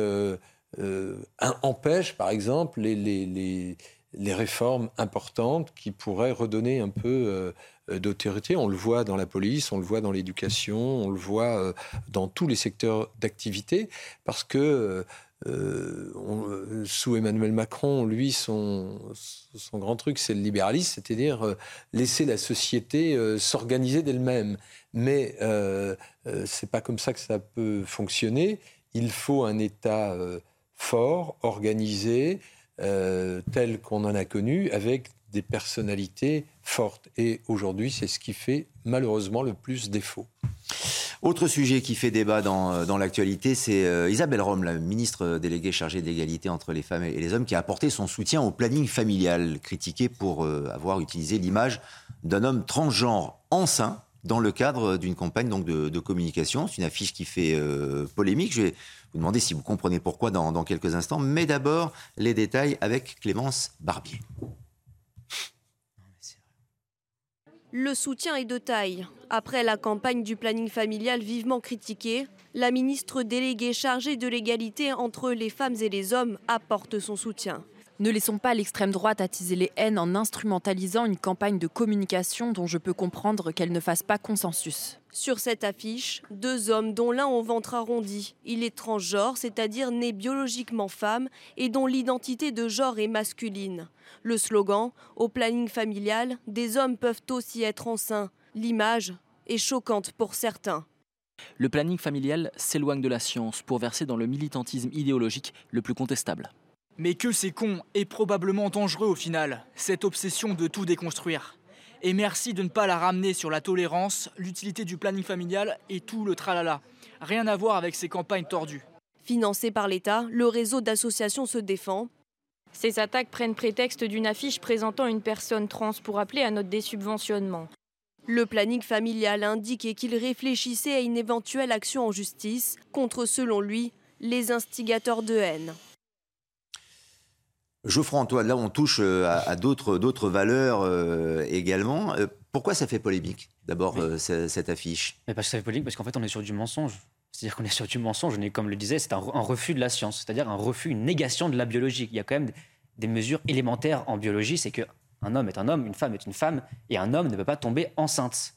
empêche, par exemple, les, les, les, réformes importantes qui pourraient redonner un peu d'autorité. On le voit dans la police, on le voit dans l'éducation, on le voit dans tous les secteurs d'activité, parce que euh, euh, sous Emmanuel Macron, lui, son, grand truc, c'est le libéralisme, c'est-à-dire euh, laisser la société s'organiser d'elle-même. Mais c'est pas comme ça que ça peut fonctionner. Il faut un État fort, organisé, tel qu'on en a connu, avec des personnalités fortes. Et aujourd'hui, c'est ce qui fait malheureusement le plus défaut. Autre sujet qui fait débat dans, dans l'actualité, c'est euh, Isabelle Rome, la ministre déléguée chargée de l'égalité entre les femmes et les hommes, qui a apporté son soutien au planning familial, critiqué pour euh, avoir utilisé l'image d'un homme transgenre enceint dans le cadre d'une campagne donc, de, communication. C'est une affiche qui fait euh, polémique. Je vais vous demander si vous comprenez pourquoi dans quelques instants. Mais d'abord, les détails avec Clémence Barbier. Le soutien est de taille. Après la campagne du planning familial vivement critiquée, la ministre déléguée chargée de l'égalité entre les femmes et les hommes apporte son soutien. Ne laissons pas l'extrême droite attiser les haines en instrumentalisant une campagne de communication dont je peux comprendre qu'elle ne fasse pas consensus. Sur cette affiche, deux hommes dont l'un au ventre arrondi. Il est transgenre, c'est-à-dire né biologiquement femme et dont l'identité de genre est masculine. Le slogan Au planning familial, des hommes peuvent aussi être enceints. L'image est choquante pour certains. Le planning familial s'éloigne de la science pour verser dans le militantisme idéologique le plus contestable. Mais que c'est con et probablement dangereux au final, cette obsession de tout déconstruire. Et merci de ne pas la ramener sur la tolérance, l'utilité du planning familial et tout le tralala. Rien à voir avec ces campagnes tordues. Financé par l'État, le réseau d'associations se défend. Ces attaques prennent prétexte d'une affiche présentant une personne trans pour appeler à notre désubventionnement. Le planning familial indiquait qu'il réfléchissait à une éventuelle action en justice contre, selon lui, les instigateurs de haine. Geoffroy Antoine, là on touche euh, à, d'autres valeurs euh, également. Euh, pourquoi ça fait polémique, d'abord, cette affiche? Mais Parce que ça fait polémique parce qu'en fait on est sur du mensonge. C'est-à-dire qu'on est sur du mensonge, on est, comme le disait, c'est un, refus de la science, c'est-à-dire un refus, une négation de la biologie. Il y a quand même des mesures élémentaires en biologie, c'est qu'un homme est un homme, une femme est une femme, et un homme ne peut pas tomber enceinte.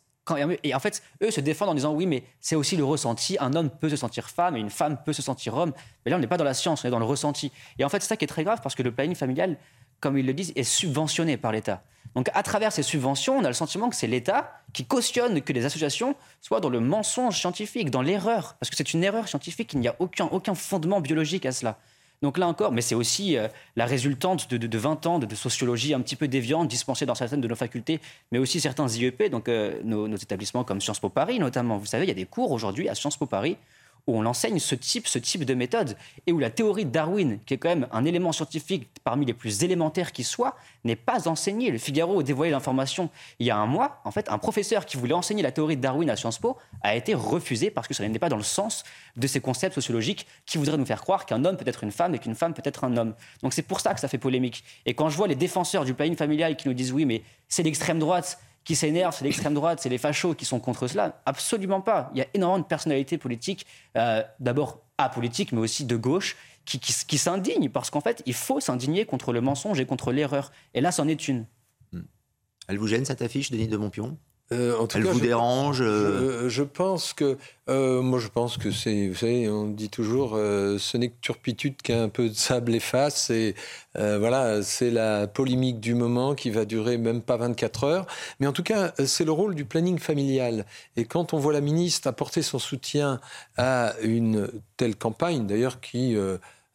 Et en fait, eux se défendent en disant oui, mais c'est aussi le ressenti. Un homme peut se sentir femme et une femme peut se sentir homme. Mais là, on n'est pas dans la science, on est dans le ressenti. Et en fait, c'est ça qui est très grave parce que le planning familial, comme ils le disent, est subventionné par l'État. Donc, à travers ces subventions, on a le sentiment que c'est l'État qui cautionne que les associations soient dans le mensonge scientifique, dans l'erreur. Parce que c'est une erreur scientifique, il n'y a aucun, aucun fondement biologique à cela. Donc là encore, mais c'est aussi euh, la résultante de, 20 ans de, sociologie un petit peu déviante dispensée dans certaines de nos facultés, mais aussi certains IEP, donc euh, nos, nos, établissements comme Sciences Po Paris notamment. Vous savez, il y a des cours aujourd'hui à Sciences Po Paris où on enseigne ce type, ce type de méthode et où la théorie de Darwin, qui est quand même un élément scientifique parmi les plus élémentaires qui soit, n'est pas enseignée. Le Figaro a dévoilé l'information il y a un mois. En fait, un professeur qui voulait enseigner la théorie de Darwin à Sciences Po a été refusé parce que ça n'était pas dans le sens de ces concepts sociologiques qui voudraient nous faire croire qu'un homme peut être une femme et qu'une femme peut être un homme. Donc c'est pour ça que ça fait polémique. Et quand je vois les défenseurs du planning familial qui nous disent oui, mais c'est l'extrême droite qui s'énerve, c'est l'extrême droite, c'est les fachos qui sont contre cela. Absolument pas. Il y a énormément de personnalités politiques, euh, d'abord apolitiques, mais aussi de gauche, qui, qui, s'indignent parce qu'en fait, il faut s'indigner contre le mensonge et contre l'erreur. Et là, c'en est une. Hmm. Elle vous gêne cette affiche, Denis de Montpion? Euh, Elle vous dérange euh je, pense que, euh, moi je pense que c'est, vous savez, on dit toujours, ce n'est que turpitude qu'un peu de sable efface. Et voilà, c'est la polémique du moment qui va durer même pas 24 heures. Mais en tout cas, c'est le rôle du planning familial. Et quand on voit la ministre apporter son soutien à une telle campagne, d'ailleurs qui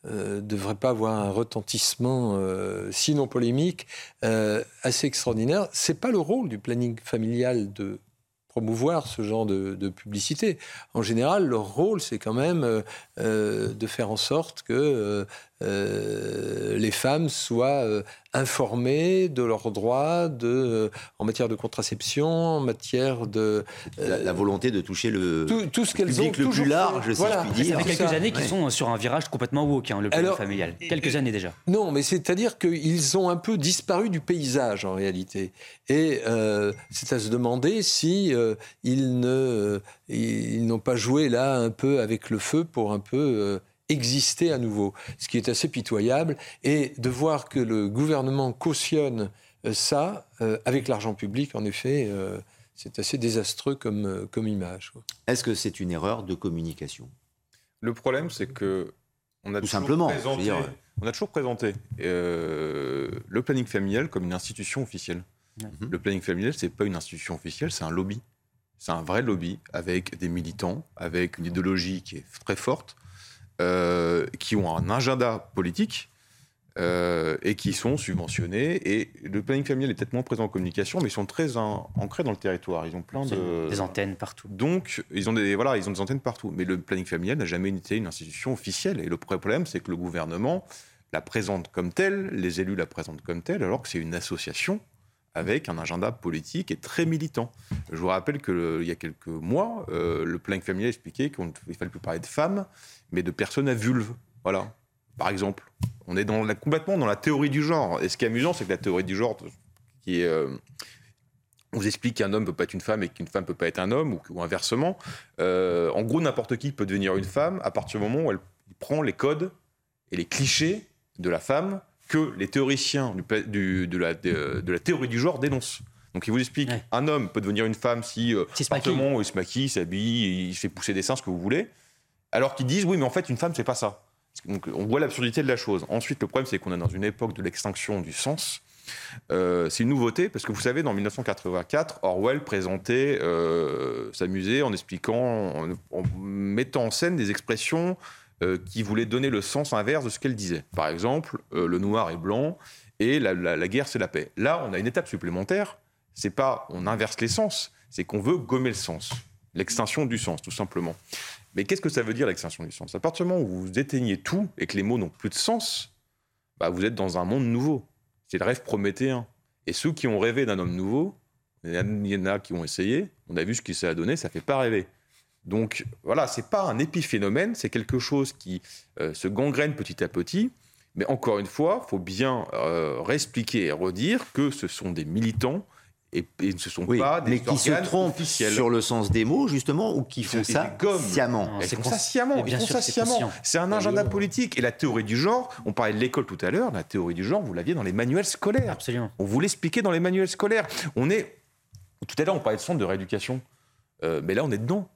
euh, devrait pas avoir un retentissement, euh, sinon polémique, euh, assez extraordinaire. C'est pas le rôle du planning familial de promouvoir ce genre de publicité. En général, leur rôle, c'est quand même de faire en sorte que euh, les femmes soient euh, informées de leurs droits de, euh, en matière de contraception, en matière de... La, volonté de toucher le, tout, ce qu'elles ont le plus large, si je puis dire. Ça fait quelques années qu'ils sont sur un virage complètement woke, hein, le plan familial. Quelques années déjà. Non, mais c'est-à-dire qu'ils ont un peu disparu du paysage, en réalité. Et c'est à se demander si ils ne ils n'ont pas joué là un peu avec le feu pour un peu exister à nouveau, ce qui est assez pitoyable, et de voir que le gouvernement cautionne euh, ça euh, avec l'argent public, en effet, euh, c'est assez désastreux comme, comme image. Est-ce que c'est une erreur de communication? Le problème, c'est que on a Tout simplement, présenté, on a toujours présenté le planning familial comme une institution officielle. Le planning familial, c'est pas une institution officielle, c'est un lobby. C'est un vrai lobby avec des militants, avec une idéologie qui est très forte, euh, qui ont un agenda politique euh, et qui sont subventionnés. Et le planning familial est peut-être moins présent en communication, mais ils sont très ancrés dans le territoire. Ils ont plein de des antennes partout. Donc ils ont des voilà, ils ont des antennes partout. Mais le planning familial n'a jamais été une institution officielle. Et le problème, c'est que le gouvernement la présente comme telle, les élus la présentent comme telle, alors que c'est une association avec un agenda politique et très militant. Je vous rappelle qu'il y a quelques mois, euh, le planning familial expliquait qu'il ne fallait plus parler de femmes, mais de personnes à vulve. Voilà, par exemple. On est dans complètement dans la théorie du genre. Et ce qui est amusant, c'est que la théorie du genre, qui est, euh, on vous explique qu'un homme peut pas être une femme et qu'une femme peut pas être un homme, ou, inversement. Euh, en gros, n'importe qui peut devenir une femme à partir du moment où elle prend les codes et les clichés de la femme que les théoriciens du, de, la, de, la, théorie du genre dénoncent. Donc il vous explique, un homme peut devenir une femme si euh, il se maquille, s'habille, il fait pousser des seins, ce que vous voulez, alors qu'ils disent oui mais en fait une femme c'est pas ça. Donc on voit l'absurdité de la chose. Ensuite le problème c'est qu'on est dans une époque de l'extinction du sens. Euh, c'est une nouveauté parce que vous savez, dans 1984, Orwell présentait, euh, s'amusait en expliquant, en, mettant en scène des expressions euh, qui voulait donner le sens inverse de ce qu'elle disait. Par exemple, le noir est blanc et la, guerre c'est la paix. Là, on a une étape supplémentaire. C'est pas on inverse les sens, c'est qu'on veut gommer le sens, l'extinction du sens, tout simplement. Mais qu'est-ce que ça veut dire l'extinction du sens À partir du moment où vous éteignez tout et que les mots n'ont plus de sens, bah, vous êtes dans un monde nouveau. C'est le rêve prométhéen. Et ceux qui ont rêvé d'un homme nouveau, il y en a qui ont essayé, on a vu ce qui s'est donné, ça fait pas rêver. Donc voilà, c'est pas un épiphénomène, c'est quelque chose qui euh, se gangrène petit à petit. Mais encore une fois, faut bien euh, réexpliquer et redire que ce sont des militants et, ce ne sont pas des mais qui se trompent officiels. sur le sens des mots justement ou qui font ça sciemment. Ils font ça sciemment. C'est un agenda politique et la théorie du genre. On parlait de l'école tout à l'heure. La théorie du genre, vous l'aviez dans les manuels scolaires. Absolument. On vous l'expliquait dans les manuels scolaires. On est tout à l'heure, on parlait de centre de rééducation, euh, mais là, on est dedans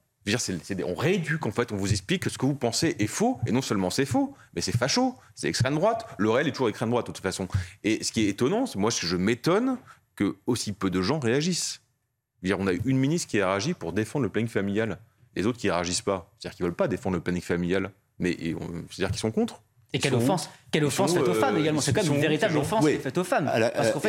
on rééduque en fait, on vous explique que ce que vous pensez est faux, et non seulement c'est faux, mais c'est facho, c'est extrême droite. Le réel est toujours extrême droite de toute façon. Et ce qui est étonnant, moi je m'étonne que aussi peu de gens réagissent. Dire, on a une ministre qui a réagi pour défendre le planning familial, les autres qui réagissent pas. C'est-à-dire qu'ils veulent pas défendre le planning familial, mais c'est-à-dire qu'ils sont contre. Et quelle offense Quelle offense faite aux femmes également C'est quand même une véritable offense faite aux femmes.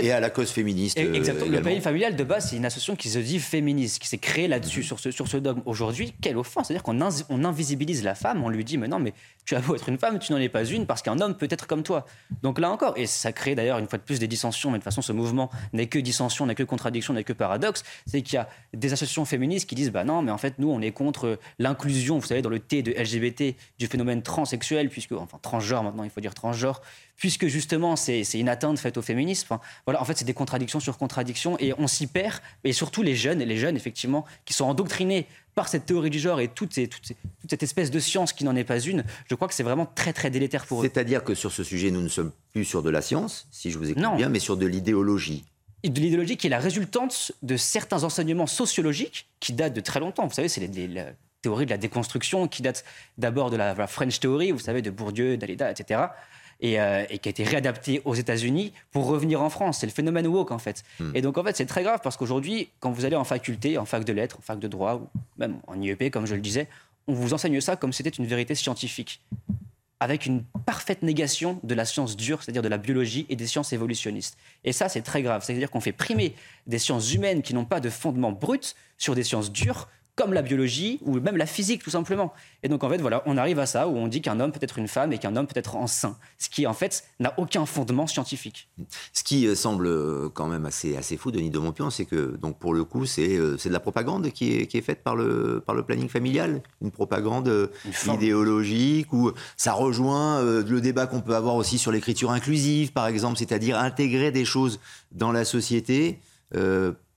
et à la cause féministe. Euh, exactement. le pays familial, de base, c'est une association qui se dit féministe, qui s'est créée là-dessus, sur, ce, sur ce dogme. Aujourd'hui, quelle offense? C'est-à-dire qu'on on invisibilise la femme, on lui dit, mais non, mais tu as beau être une femme, tu n'en es pas une, parce qu'un homme peut être comme toi. Donc là encore, et ça crée d'ailleurs une fois de plus des dissensions, mais de toute façon, ce mouvement n'est que dissension, n'est que contradiction, n'est que paradoxe. C'est qu'il y a des associations féministes qui disent, bah non, mais en fait, nous, on est contre l'inclusion, vous savez, dans le T de LGBT, du phénomène transsexuel, puisque, enfin, transgenre maintenant, il faut dire transgenre genre, puisque justement c'est une atteinte faite au féminisme. voilà, en fait, c'est des contradictions sur contradictions et on s'y perd. Et surtout les jeunes, les jeunes effectivement, qui sont endoctrinés par cette théorie du genre et toute, cette espèce de science qui n'en est pas une, je crois que c'est vraiment très très délétère pour eux. C'est-à-dire que sur ce sujet, nous ne sommes plus sur de la science, si je vous écoute bien, mais sur de l'idéologie. De l'idéologie qui est la résultante de certains enseignements sociologiques qui datent de très longtemps. Vous savez, c'est la théorie de la déconstruction qui date d'abord de la, French Theory, vous savez, de Bourdieu, Dalida, etc. Euh, et, qui a été réadapté aux États-Unis pour revenir en France. C'est le phénomène woke en fait. Hmm. Et donc en fait c'est très grave parce qu'aujourd'hui quand vous allez en faculté, en fac de lettres, en fac de droit ou même en IEP comme je le disais, on vous enseigne ça comme c'était une vérité scientifique avec une parfaite négation de la science dure, c'est-à-dire de la biologie et des sciences évolutionnistes. Et ça, c'est très grave. C'est-à-dire qu'on fait primer des sciences humaines qui n'ont pas de fondement brut sur des sciences dures comme la biologie ou même la physique tout simplement. Et donc en fait voilà, on arrive à ça où on dit qu'un homme peut être une femme et qu'un homme peut être enceint, ce qui en fait n'a aucun fondement scientifique. Ce qui euh, semble euh, quand même assez, assez fou, Denis de Montpion, c'est que donc pour le coup c'est euh, de la propagande qui est, qui est faite par le, par le planning familial, une propagande idéologique où ça rejoint le débat qu'on peut avoir aussi sur l'écriture inclusive par exemple, c'est-à-dire intégrer des choses dans la société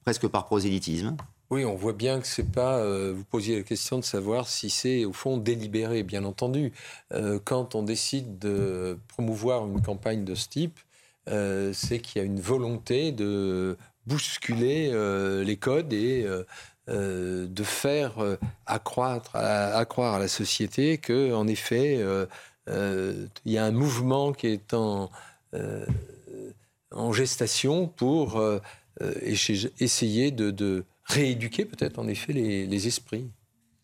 presque par prosélytisme. Oui, on voit bien que c'est pas. Euh, vous posiez la question de savoir si c'est au fond délibéré. Bien entendu, euh, quand on décide de promouvoir une campagne de ce type, euh, c'est qu'il y a une volonté de bousculer les codes et de faire accroître, à la société que, en effet, il y a un mouvement qui est en gestation pour essayer de rééduquer peut-être en effet les, esprits.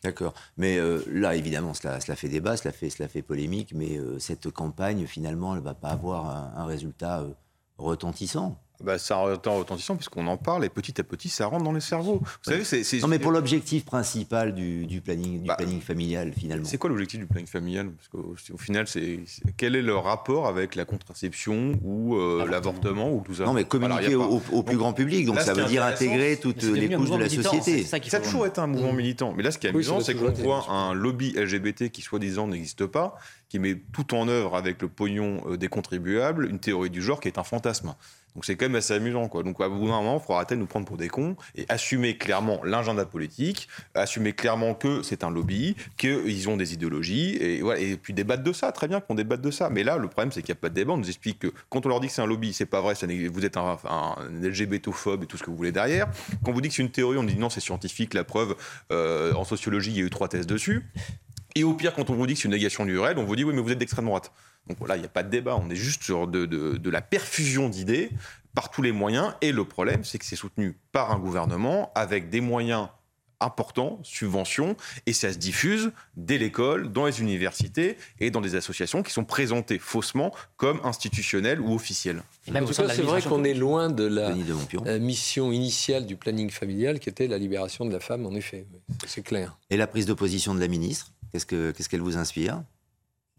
D'accord. Mais euh, là, évidemment, cela, fait débat, cela fait, polémique, mais euh, cette campagne, finalement, elle ne va pas avoir un, un résultat euh, retentissant. Bah, ça entend retentissant puisqu'on en parle et petit à petit ça rentre dans les cerveaux. Vous savez, c'est, c'est- Non, mais pour l'objectif principal du, du planning, du Bah, planning familial, finalement. C'est quoi l'objectif du planning familial? Parce qu'au au final, c'est, c'est- quel est le rapport avec la contraception ou euh, l'avortement ou tout ça? Non, mais communiquer au, au plus grand public, donc Là, ça veut dire intégrer toutes les couches de la militant, société. ça a toujours été un mouvement militant. Mais là, ce qui est Oui, amusant, c'est qu'on voit un lobby LGBT qui, soi-disant, n'existe pas, qui met tout en œuvre avec le pognon euh, des contribuables, une théorie du genre qui est un fantasme. Donc c'est quand même assez amusant. Quoi. Donc à bout d'un moment, il faudra arrêter de nous prendre pour des cons et assumer clairement l'agenda politique, assumer clairement que c'est un lobby, qu'ils ont des idéologies, et, voilà, et puis débattre de ça. Très bien qu'on débatte de ça. Mais là, le problème, c'est qu'il n'y a pas de débat. On nous explique que quand on leur dit que c'est un lobby, c'est pas vrai, vous êtes un, un LGBTophobe et tout ce que vous voulez derrière. Quand on vous dit que c'est une théorie, on dit non, c'est scientifique, la preuve, euh, en sociologie, il y a eu trois thèses dessus. Et au pire, quand on vous dit que c'est une négation du réel, on vous dit oui, mais vous êtes d'extrême droite. Donc voilà, il n'y a pas de débat. On est juste sur de, de- de la perfusion d'idées par tous les moyens. Et le problème, c'est que c'est soutenu par un gouvernement avec des moyens importants, subventions, et ça se diffuse dès l'école, dans les universités et dans des associations qui sont présentées faussement comme institutionnelles ou officielles. En tout cas, c'est vrai qu'on est loin de la euh, mission initiale du planning familial qui était la libération de la femme, en effet. C'est clair. Et la prise de position de la ministre, qu'est-ce que- qu'est-ce qu'elle vous inspire?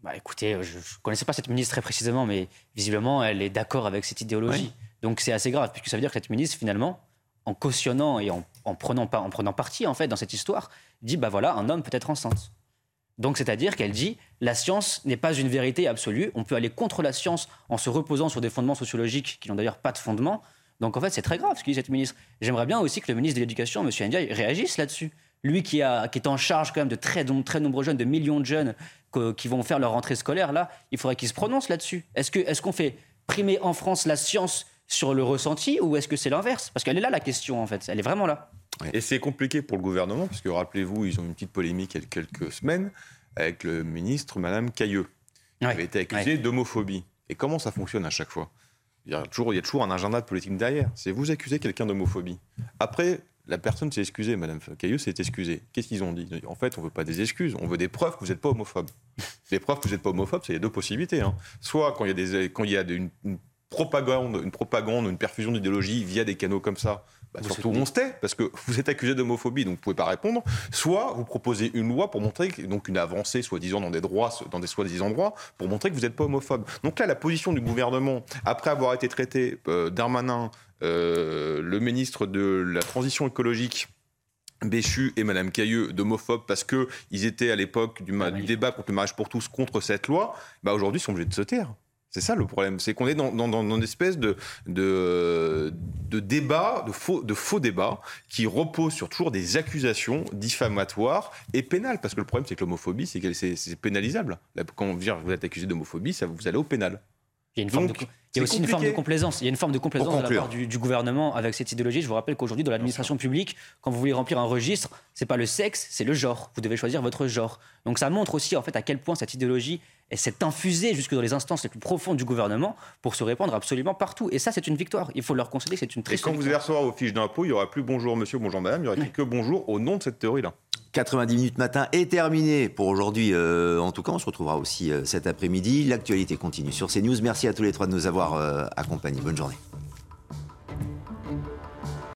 Bah, écoutez, je ne connaissais pas cette ministre très précisément, mais visiblement, elle est d'accord avec cette idéologie. Donc c'est assez grave, puisque ça veut dire que cette ministre, finalement, en cautionnant et en, en prenant, en prenant parti en fait dans cette histoire, dit bah voilà, un homme peut être enceinte. Donc c'est-à-dire qu'elle dit la science n'est pas une vérité absolue, on peut aller contre la science en se reposant sur des fondements sociologiques qui n'ont d'ailleurs pas de fondement. Donc en fait, c'est très grave ce que dit cette ministre. J'aimerais bien aussi que le ministre de l'Éducation, M. Ndiaye, réagisse là-dessus. Lui qui, a, qui est en charge quand même de très nombreux jeunes, de millions de jeunes que- qui vont faire leur rentrée scolaire, là, il faudrait qu'il se prononce là-dessus. Est-ce que- est-ce qu'on fait primer en France la science sur le ressenti ou est-ce que c'est l'inverse? Parce qu'elle est là la question en fait, elle est vraiment là. Et c'est compliqué pour le gouvernement, parce que rappelez-vous, ils ont eu une petite polémique il y a quelques semaines avec le ministre, Madame Cailleux, qui avait été accusée d'homophobie. Et comment ça fonctionne à chaque fois? Il y, a toujours, il y a toujours un agenda de politique derrière. C'est vous accusez quelqu'un d'homophobie. Après, la personne s'est excusée, Madame Cailleux s'est excusée. Qu'est-ce qu'ils ont dit? En fait, on veut pas des excuses, on veut des preuves que vous n'êtes pas homophobe. [LAUGHS] Les preuves que vous n'êtes pas homophobe, c'est il y a deux possibilités. hein. Soit quand il y a, des, quand il y a des- une, une propagande, une propagande, une perfusion d'idéologie via des canaux comme ça, bah, surtout on se tait, parce que vous êtes accusé d'homophobie, donc vous pouvez pas répondre. Soit vous proposez une loi pour montrer, donc une avancée, soi-disant dans des droits, dans des soi-disant droits, pour montrer que vous n'êtes pas homophobe. Donc là, la position du gouvernement, après avoir été traité euh, Darmanin, le ministre de la transition écologique. Béchu et Madame Cailleux d'homophobes parce que ils étaient à l'époque du, du débat contre le mariage pour tous contre cette loi, bah aujourd'hui ils sont obligés de se taire. C'est ça le problème, c'est qu'on est dans, dans, dans- dans une espèce de, de, de débat, de faux, de faux débat, qui repose sur toujours des accusations diffamatoires et pénales. Parce que le problème, c'est que l'homophobie, c'est pénalisable. Quand vous êtes accusé d'homophobie, ça vous allez au pénal. Il y a, une forme Donc, de, il y a c'est aussi une forme de complaisance. Il y a une forme de complaisance de la part du, du gouvernement avec cette idéologie. Je vous rappelle qu'aujourd'hui, dans l'administration publique, quand vous voulez remplir un registre, c'est pas le sexe, c'est le genre. Vous devez choisir votre genre. Donc ça montre aussi en fait à quel point cette idéologie s'est infusée jusque dans les instances les plus profondes du gouvernement pour se répandre absolument partout. Et ça, c'est une victoire. Il faut leur concéder que c'est une Et triste quand vous allez recevoir vos fiches d'impôt, il n'y aura plus bonjour monsieur, bonjour madame, il y aura écrit que bonjour au nom de cette théorie-là. 90 minutes matin est terminé pour aujourd'hui. euh, en tout cas, on se retrouvera aussi euh, cet après-midi. L'actualité continue sur CNews. Merci à tous les trois de nous avoir euh, accompagnés. Bonne journée.